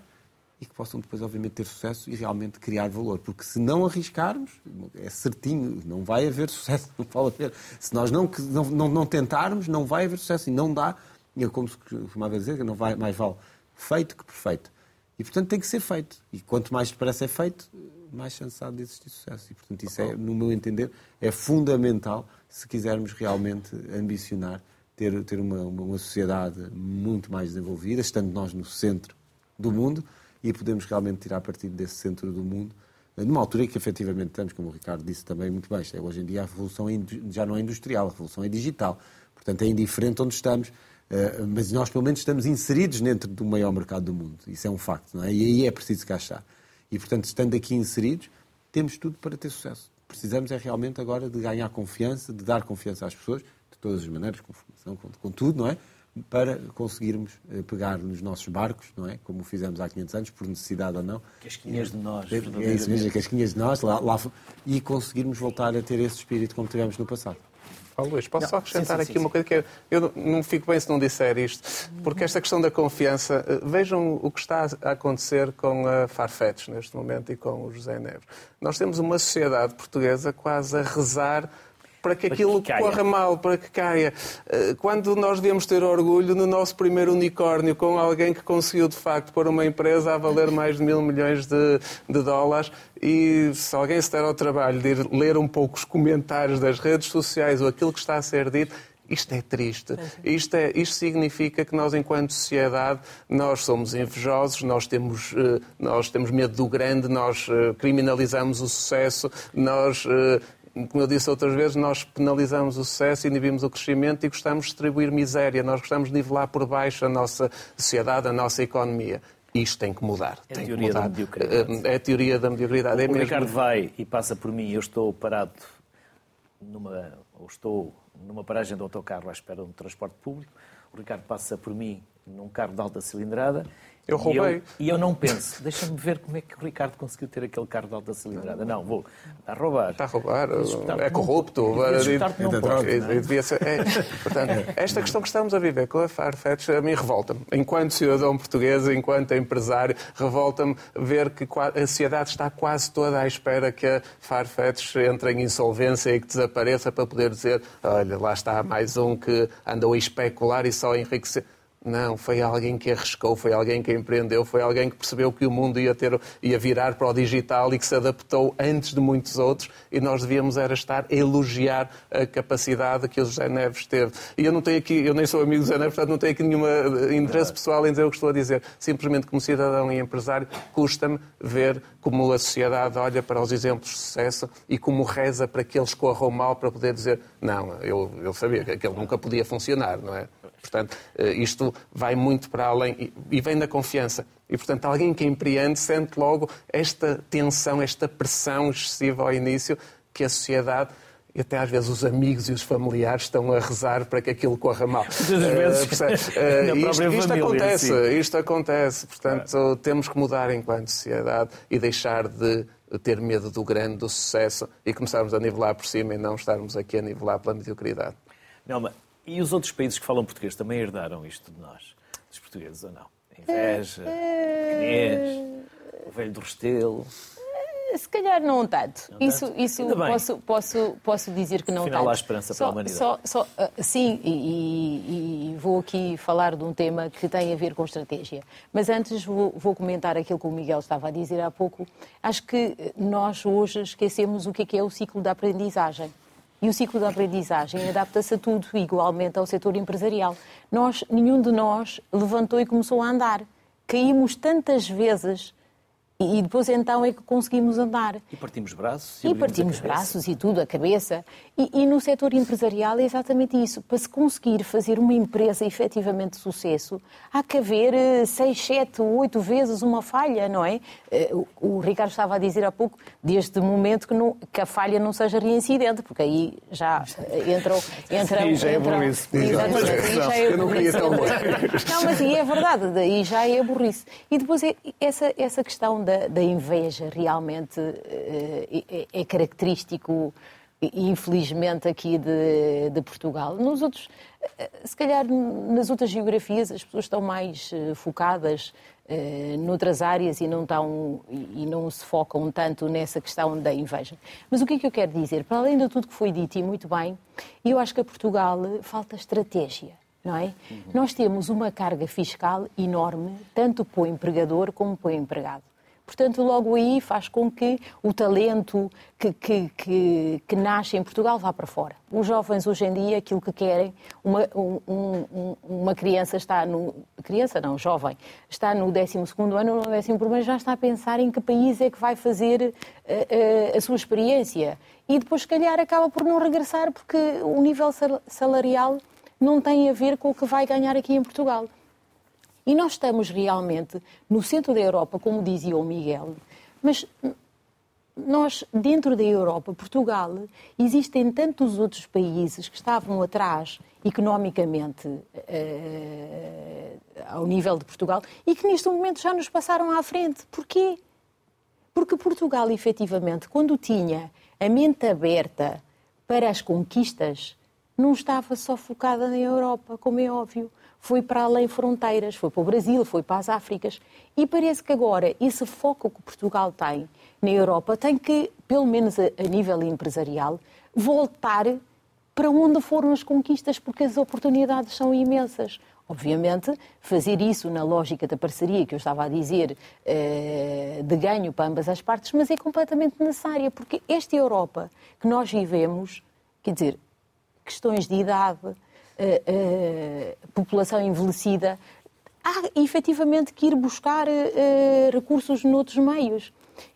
e que possam depois, obviamente, ter sucesso e realmente criar valor. Porque se não arriscarmos, é certinho, não vai haver sucesso, não a pena. Se nós não, não, não, tentarmos, não vai haver sucesso e não dá, é como se costumava dizer, não vai, mais vale feito que perfeito. E, portanto, tem que ser feito. E quanto mais depressa é feito, mais chance há de existir sucesso. E, portanto, isso é, no meu entender, é fundamental se quisermos realmente ambicionar ter, ter uma, uma sociedade muito mais desenvolvida, estando nós no centro do mundo e podemos realmente tirar partido desse centro do mundo numa altura em que efetivamente estamos, como o Ricardo disse também muito bem, é, hoje em dia a revolução é, já não é industrial, a revolução é digital. Portanto, é indiferente onde estamos, eh, mas nós pelo menos estamos inseridos dentro do maior mercado do mundo. Isso é um facto, não é? E aí é preciso cá estar. E, portanto, estando aqui inseridos, temos tudo para ter sucesso. Precisamos é realmente agora de ganhar confiança, de dar confiança às pessoas, de todas as maneiras, com formação, com, com tudo, não é? Para conseguirmos eh, pegar nos nossos barcos, não é? Como fizemos há 500 anos, por necessidade ou não. Casquinhas de nós. É, é isso mesmo, casquinhas de nós, lá, lá, e conseguirmos voltar a ter esse espírito como tivemos no passado. Oh, Luís, posso não, só acrescentar sim, sim, aqui sim, uma coisa que eu, eu, não fico bem se não disser isto, porque esta questão da confiança, eh, vejam o que está a acontecer com a Farfetch neste momento e com o José Neves. Nós temos uma sociedade portuguesa quase a rezar para que aquilo para que corra mal, para que caia. Eh, quando nós devemos ter orgulho no nosso primeiro unicórnio, com alguém que conseguiu de facto pôr uma empresa a valer mais de mil milhões de, de dólares, e se alguém se der ao trabalho de ir ler um pouco os comentários das redes sociais ou aquilo que está a ser dito, isto é triste. Isto, é, isto significa que nós, enquanto sociedade, nós somos invejosos, nós temos, eh, nós temos medo do grande, nós eh, criminalizamos o sucesso, nós como eu disse outras vezes, nós penalizamos o sucesso, inibimos o crescimento e gostamos de distribuir miséria, nós gostamos de nivelar por baixo a nossa sociedade, a nossa economia. Isto tem que mudar. É a teoria da mediocridade. É a teoria da mediocridade. O, é o Ricardo vai e passa por mim, eu estou parado numa, ou estou numa paragem de autocarro à espera de um transporte público, o Ricardo passa por mim num carro de alta cilindrada eu roubei. E eu, e eu não penso, deixa-me ver como é que o Ricardo conseguiu ter aquele carro de alta cilindrada. Não, vou. Está a roubar. Está a roubar. É corrupto. É, portanto, esta questão que estamos a viver com a Farfetch a mim revolta-me. Enquanto cidadão português, enquanto empresário, revolta-me ver que a sociedade está quase toda à espera que a Farfetch entre em insolvência e que desapareça para poder dizer olha, lá está mais um que andou a especular e só a enriquecer. Não, foi alguém que arriscou, foi alguém que empreendeu, foi alguém que percebeu que o mundo ia, ter, ia virar para o digital e que se adaptou antes de muitos outros e nós devíamos era estar a elogiar a capacidade que o José Neves teve. E eu não tenho aqui, eu nem sou amigo do José Neves, portanto não tenho aqui nenhum eh, interesse pessoal em dizer o que estou a dizer. Simplesmente como cidadão e empresário, custa-me ver como a sociedade olha para os exemplos de sucesso e como reza para que eles corram mal para poder dizer não, eu, eu sabia que aquele nunca podia funcionar, não é? Portanto, eh, isto vai muito para além e vem da confiança. E, portanto, alguém que empreende sente logo esta tensão, esta pressão excessiva ao início que a sociedade e até às vezes os amigos e os familiares estão a rezar para que aquilo corra mal. Às vezes, uh, isto, isto acontece, isto acontece. Portanto, temos que mudar enquanto sociedade e deixar de ter medo do grande, do sucesso e começarmos a nivelar por cima e não estarmos aqui a nivelar pela mediocridade. Nelma, e os outros países que falam português também herdaram isto de nós, dos portugueses, ou não? A inveja, pequenez, o velho do Restelo. Se calhar não tanto. Não isso tanto. isso posso, posso, posso dizer que não Afinal, tanto. há esperança só, para a humanidade. Só, só, uh, sim, e, e, vou aqui falar de um tema que tem a ver com estratégia. Mas antes vou, vou, comentar aquilo que o Miguel estava a dizer há pouco. Acho que nós hoje esquecemos o que é, que é o ciclo da aprendizagem. E o ciclo da aprendizagem adapta-se a tudo, igualmente ao setor empresarial. Nós, nenhum de nós levantou e começou a andar. Caímos tantas vezes e depois então é que conseguimos andar. E partimos braços. E, e partimos braços e tudo, a cabeça. E, e, no setor empresarial é exatamente isso. Para se conseguir fazer uma empresa efetivamente de sucesso, há que haver eh, seis, sete, oito vezes uma falha, não é? Eh, o, o Ricardo estava a dizer há pouco, desde o momento que, não, que, a falha não seja reincidente, porque aí já entram... entram Sim, já é burrice. Eu não queria tão Não, mas aí é verdade, daí já é burrice. E depois é, essa, essa questão da da, da inveja realmente eh, é, é, característico, infelizmente, aqui de, de, Portugal. Nos outros, eh, se calhar nas outras geografias as pessoas estão mais eh, focadas noutras áreas e não, estão, e não se focam tanto nessa questão da inveja. Mas o que é que eu quero dizer? Para além de tudo que foi dito e muito bem, eu acho que a Portugal falta estratégia. Não é? Uhum. Nós temos uma carga fiscal enorme, tanto para o empregador como para o empregado. Portanto, logo aí faz com que o talento que, que, que, que, nasce em Portugal vá para fora. Os jovens hoje em dia, aquilo que querem, uma, um, um, uma criança está no. Criança não, jovem, está no 12 ano, no 11 ano, já está a pensar em que país é que vai fazer uh, uh, a sua experiência. E depois, se calhar, acaba por não regressar porque o nível salarial não tem a ver com o que vai ganhar aqui em Portugal. E nós estamos realmente no centro da Europa, como dizia o Miguel, mas nós, dentro da Europa, Portugal, existem tantos outros países que estavam atrás economicamente uh, ao nível de Portugal e que neste momento já nos passaram à frente. Porquê? Porque Portugal, efetivamente, quando tinha a mente aberta para as conquistas, não estava só focada na Europa, como é óbvio foi para além fronteiras, foi para o Brasil, foi para as Áfricas. E parece que agora esse foco que Portugal tem na Europa tem que, pelo menos a, a nível empresarial, voltar para onde foram as conquistas, porque as oportunidades são imensas. Obviamente, fazer isso na lógica da parceria que eu estava a dizer, eh, de ganho para ambas as partes, mas é completamente necessária, porque esta Europa que nós vivemos, quer dizer, questões de idade, população envelhecida, há efetivamente que ir buscar eh, recursos noutros meios.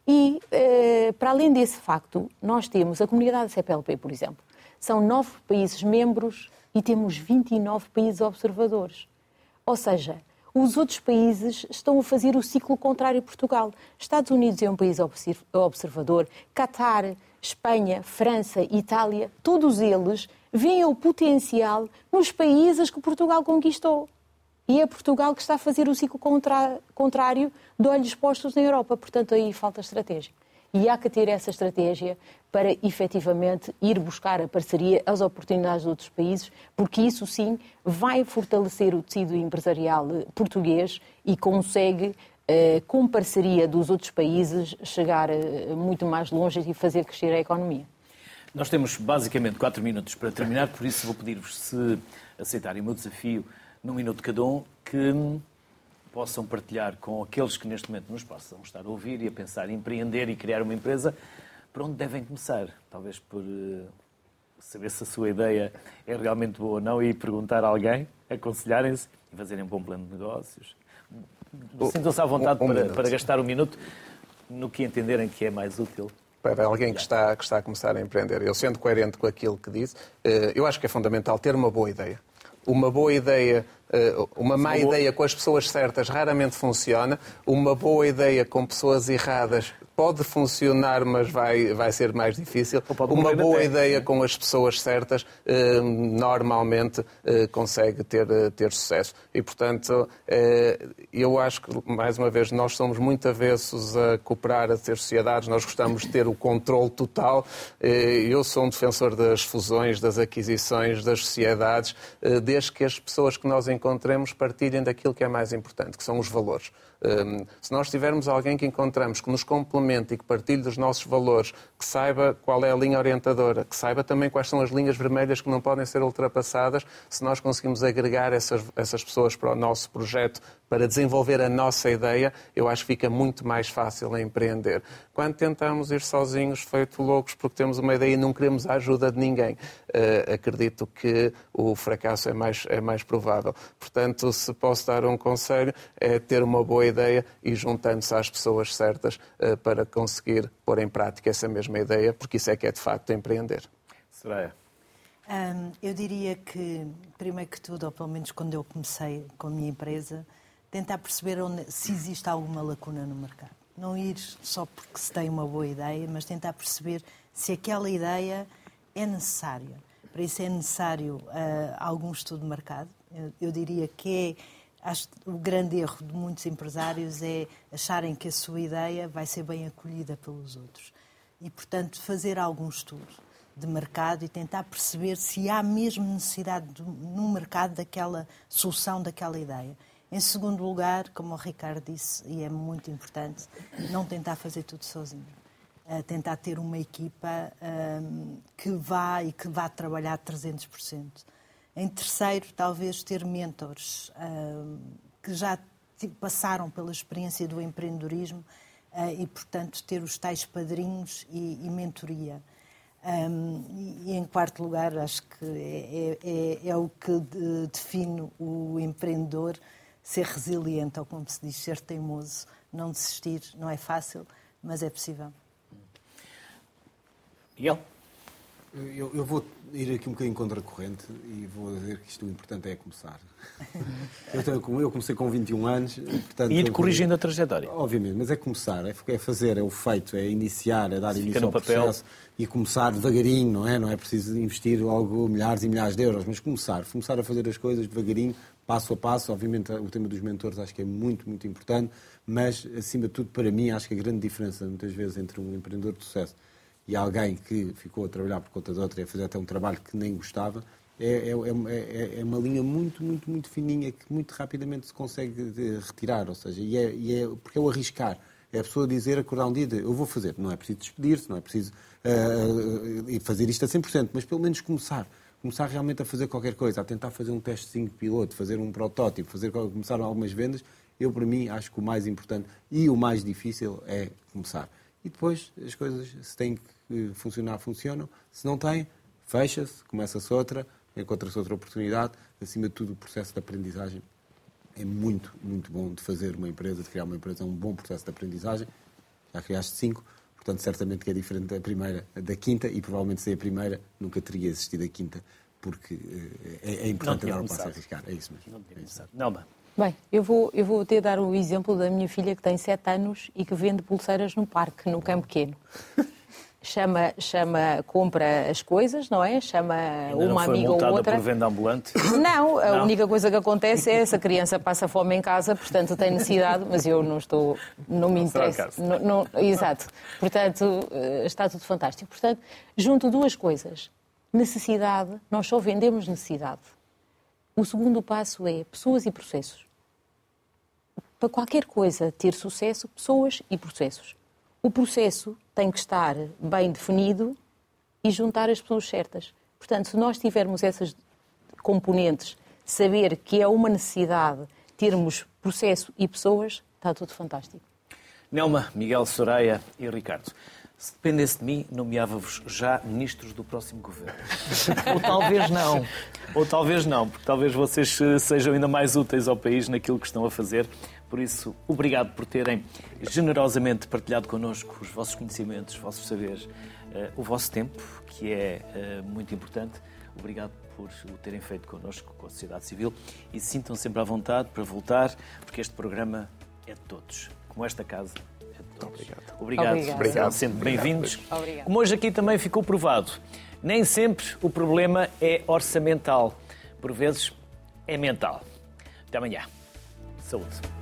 E, eh, para além desse facto, nós temos a comunidade CPLP, por exemplo. São nove países membros e temos 29 países observadores. Ou seja, os outros países estão a fazer o ciclo contrário a Portugal. Estados Unidos é um país observador, Catar, Espanha, França, Itália, todos eles veem o potencial nos países que Portugal conquistou. E é Portugal que está a fazer o ciclo contrário de olhos postos na Europa. Portanto, aí falta estratégia. E há que ter essa estratégia para efetivamente ir buscar a parceria, as oportunidades de outros países, porque isso sim vai fortalecer o tecido empresarial português e consegue, eh, com parceria dos outros países, chegar eh, muito mais longe e fazer crescer a economia. Nós temos basicamente quatro minutos para terminar, por isso vou pedir-vos, se aceitarem o meu desafio, num minuto cada um, que possam partilhar com aqueles que neste momento nos possam estar a ouvir e a pensar em empreender e criar uma empresa, por onde devem começar. Talvez por eh, saber se a sua ideia é realmente boa ou não e perguntar a alguém, aconselharem-se e fazerem um bom plano de negócios. Sintam-se à vontade um, um para, para gastar um minuto no que entenderem que é mais útil para alguém que está, que está a começar a empreender. Eu, sendo coerente com aquilo que disse, eh, eu acho que é fundamental ter uma boa ideia. Uma boa ideia, eh, uma má ideia com as pessoas certas raramente funciona. Uma boa ideia com pessoas erradas pode funcionar, mas vai, vai ser mais difícil. Uma boa ideia com as pessoas certas eh, normalmente eh, consegue ter, eh, ter sucesso. E, portanto, eu acho que, mais uma vez, nós somos muito avessos a cooperar, a ter sociedades, nós gostamos de ter o controle total. Eu sou um defensor das fusões, das aquisições, das sociedades, desde que as pessoas que nós encontremos partilhem daquilo que é mais importante, que são os valores. Se nós tivermos alguém que encontramos que nos complementa realmente e que partilhe dos nossos valores, que saiba qual é a linha orientadora, que saiba também quais são as linhas vermelhas que não podem ser ultrapassadas, se nós conseguimos agregar essas, essas pessoas para o nosso projeto, para desenvolver a nossa ideia, eu acho que fica muito mais fácil empreender. Quando tentamos ir sozinhos, feito loucos, porque temos uma ideia e não queremos a ajuda de ninguém, uh, acredito que o fracasso é mais, é mais provável. Portanto, se posso dar um conselho, é ter uma boa ideia e juntando-se às pessoas certas uh, para conseguir pôr em prática essa mesma ideia, porque isso é que é de facto empreender. Soraya. Um, eu diria que, primeiro que tudo, ou pelo menos quando eu comecei com a minha empresa, tentar perceber onde, se existe alguma lacuna no mercado. Não ir só porque se tem uma boa ideia, mas tentar perceber se aquela ideia é necessária. Para isso é necessário uh, algum estudo de mercado. Eu, eu diria que é, acho, o grande erro de muitos empresários é acharem que a sua ideia vai ser bem acolhida pelos outros. E, portanto, fazer algum estudo de mercado e tentar perceber se há mesmo necessidade de, no mercado daquela solução daquela ideia. Em segundo lugar, como o Ricardo disse, e é muito importante, não tentar fazer tudo sozinho. Uh, tentar ter uma equipa um, que vá e que vá trabalhar 300%. Em terceiro, talvez ter mentores um, que já passaram pela experiência do empreendedorismo uh, e, portanto, ter os tais padrinhos e, e mentoria. Um, e, em quarto lugar, acho que é, é, é, é o que de, define o empreendedor ser resiliente, ou como se diz, ser teimoso, não desistir. Não é fácil, mas é possível. Miguel? Eu, eu, vou ir aqui um bocadinho contra a corrente e vou dizer que isto o importante é começar. eu, eu comecei com 21 anos. Portanto, e ir corrigindo a trajetória. Obviamente, mas é começar, é, é fazer, é o feito, é iniciar, é dar Se início ao papel. processo e começar devagarinho, não é? Não é preciso investir algo milhares e milhares de euros, mas começar, começar a fazer as coisas devagarinho, passo a passo. Obviamente, o tema dos mentores acho que é muito, muito importante, mas, acima de tudo, para mim, acho que a grande diferença, muitas vezes, entre um empreendedor de sucesso e alguém que ficou a trabalhar por conta de outra e a fazer até um trabalho que nem gostava, é, é, é, é, uma linha muito, muito, muito fininha que muito rapidamente se consegue retirar. Ou seja, e é, e é porque é o arriscar. É a pessoa dizer, acordar um dia, eu vou fazer. Não é preciso despedir-se, não é preciso uh, fazer isto a 100%, mas pelo menos começar começar realmente a fazer qualquer coisa, a tentar fazer um teste de piloto, fazer um protótipo, fazer, começar algumas vendas, eu, para mim, acho que o mais importante e o mais difícil é começar. E depois as coisas, se têm que funcionar, funcionam. Se não têm, fecha-se, começa-se outra, encontra-se outra oportunidade. Acima de tudo, o processo de aprendizagem é muito, muito bom de fazer uma empresa, de criar uma empresa, é um bom processo de aprendizagem. Já criaste cinco, Portanto, certamente que é diferente da primeira, da quinta, e provavelmente se é a primeira, nunca teria existido a quinta, porque eh, é, é importante dar o passo a arriscar. É isso mesmo. Não, é isso. não Bem, eu vou, eu vou ter dar o exemplo da minha filha que tem 7 anos e que vende pulseiras no parque, no campo pequeno. chama, chama, compra as coisas, não é? Chama Ainda uma amiga ou outra. por venda ambulante? Não, a não. única coisa que acontece é essa criança passa fome em casa, portanto tem necessidade, mas eu não estou, não me interessa. Não, não, exato. Portanto, eh, está tudo fantástico. Portanto, junto duas coisas. Necessidade, nós só vendemos necessidade. O segundo passo é pessoas e processos. Para qualquer coisa ter sucesso, pessoas e processos. O processo tem que estar bem definido e juntar as pessoas certas. Portanto, se nós tivermos essas componentes, saber que é uma necessidade termos processo e pessoas, está tudo fantástico. Nelma, Miguel Soraya e Ricardo. Se dependesse de mim, nomeava-vos já ministros do próximo governo. Ou talvez não. Ou talvez não, porque talvez vocês eh, sejam ainda mais úteis ao país naquilo que estão a fazer. Por isso, obrigado por terem generosamente partilhado connosco os vossos conhecimentos, os vossos saberes, eh, o vosso tempo, que é eh, muito importante. Obrigado por o terem feito connosco, com a sociedade civil, e sintam sempre à vontade para voltar, porque este programa é de todos, como esta casa é de todos. Obrigado. Obrigado. Obrigado. sempre bem-vindos. Como hoje aqui também ficou provado, nem sempre o problema é orçamental, por vezes é mental. Até amanhã. Saúde.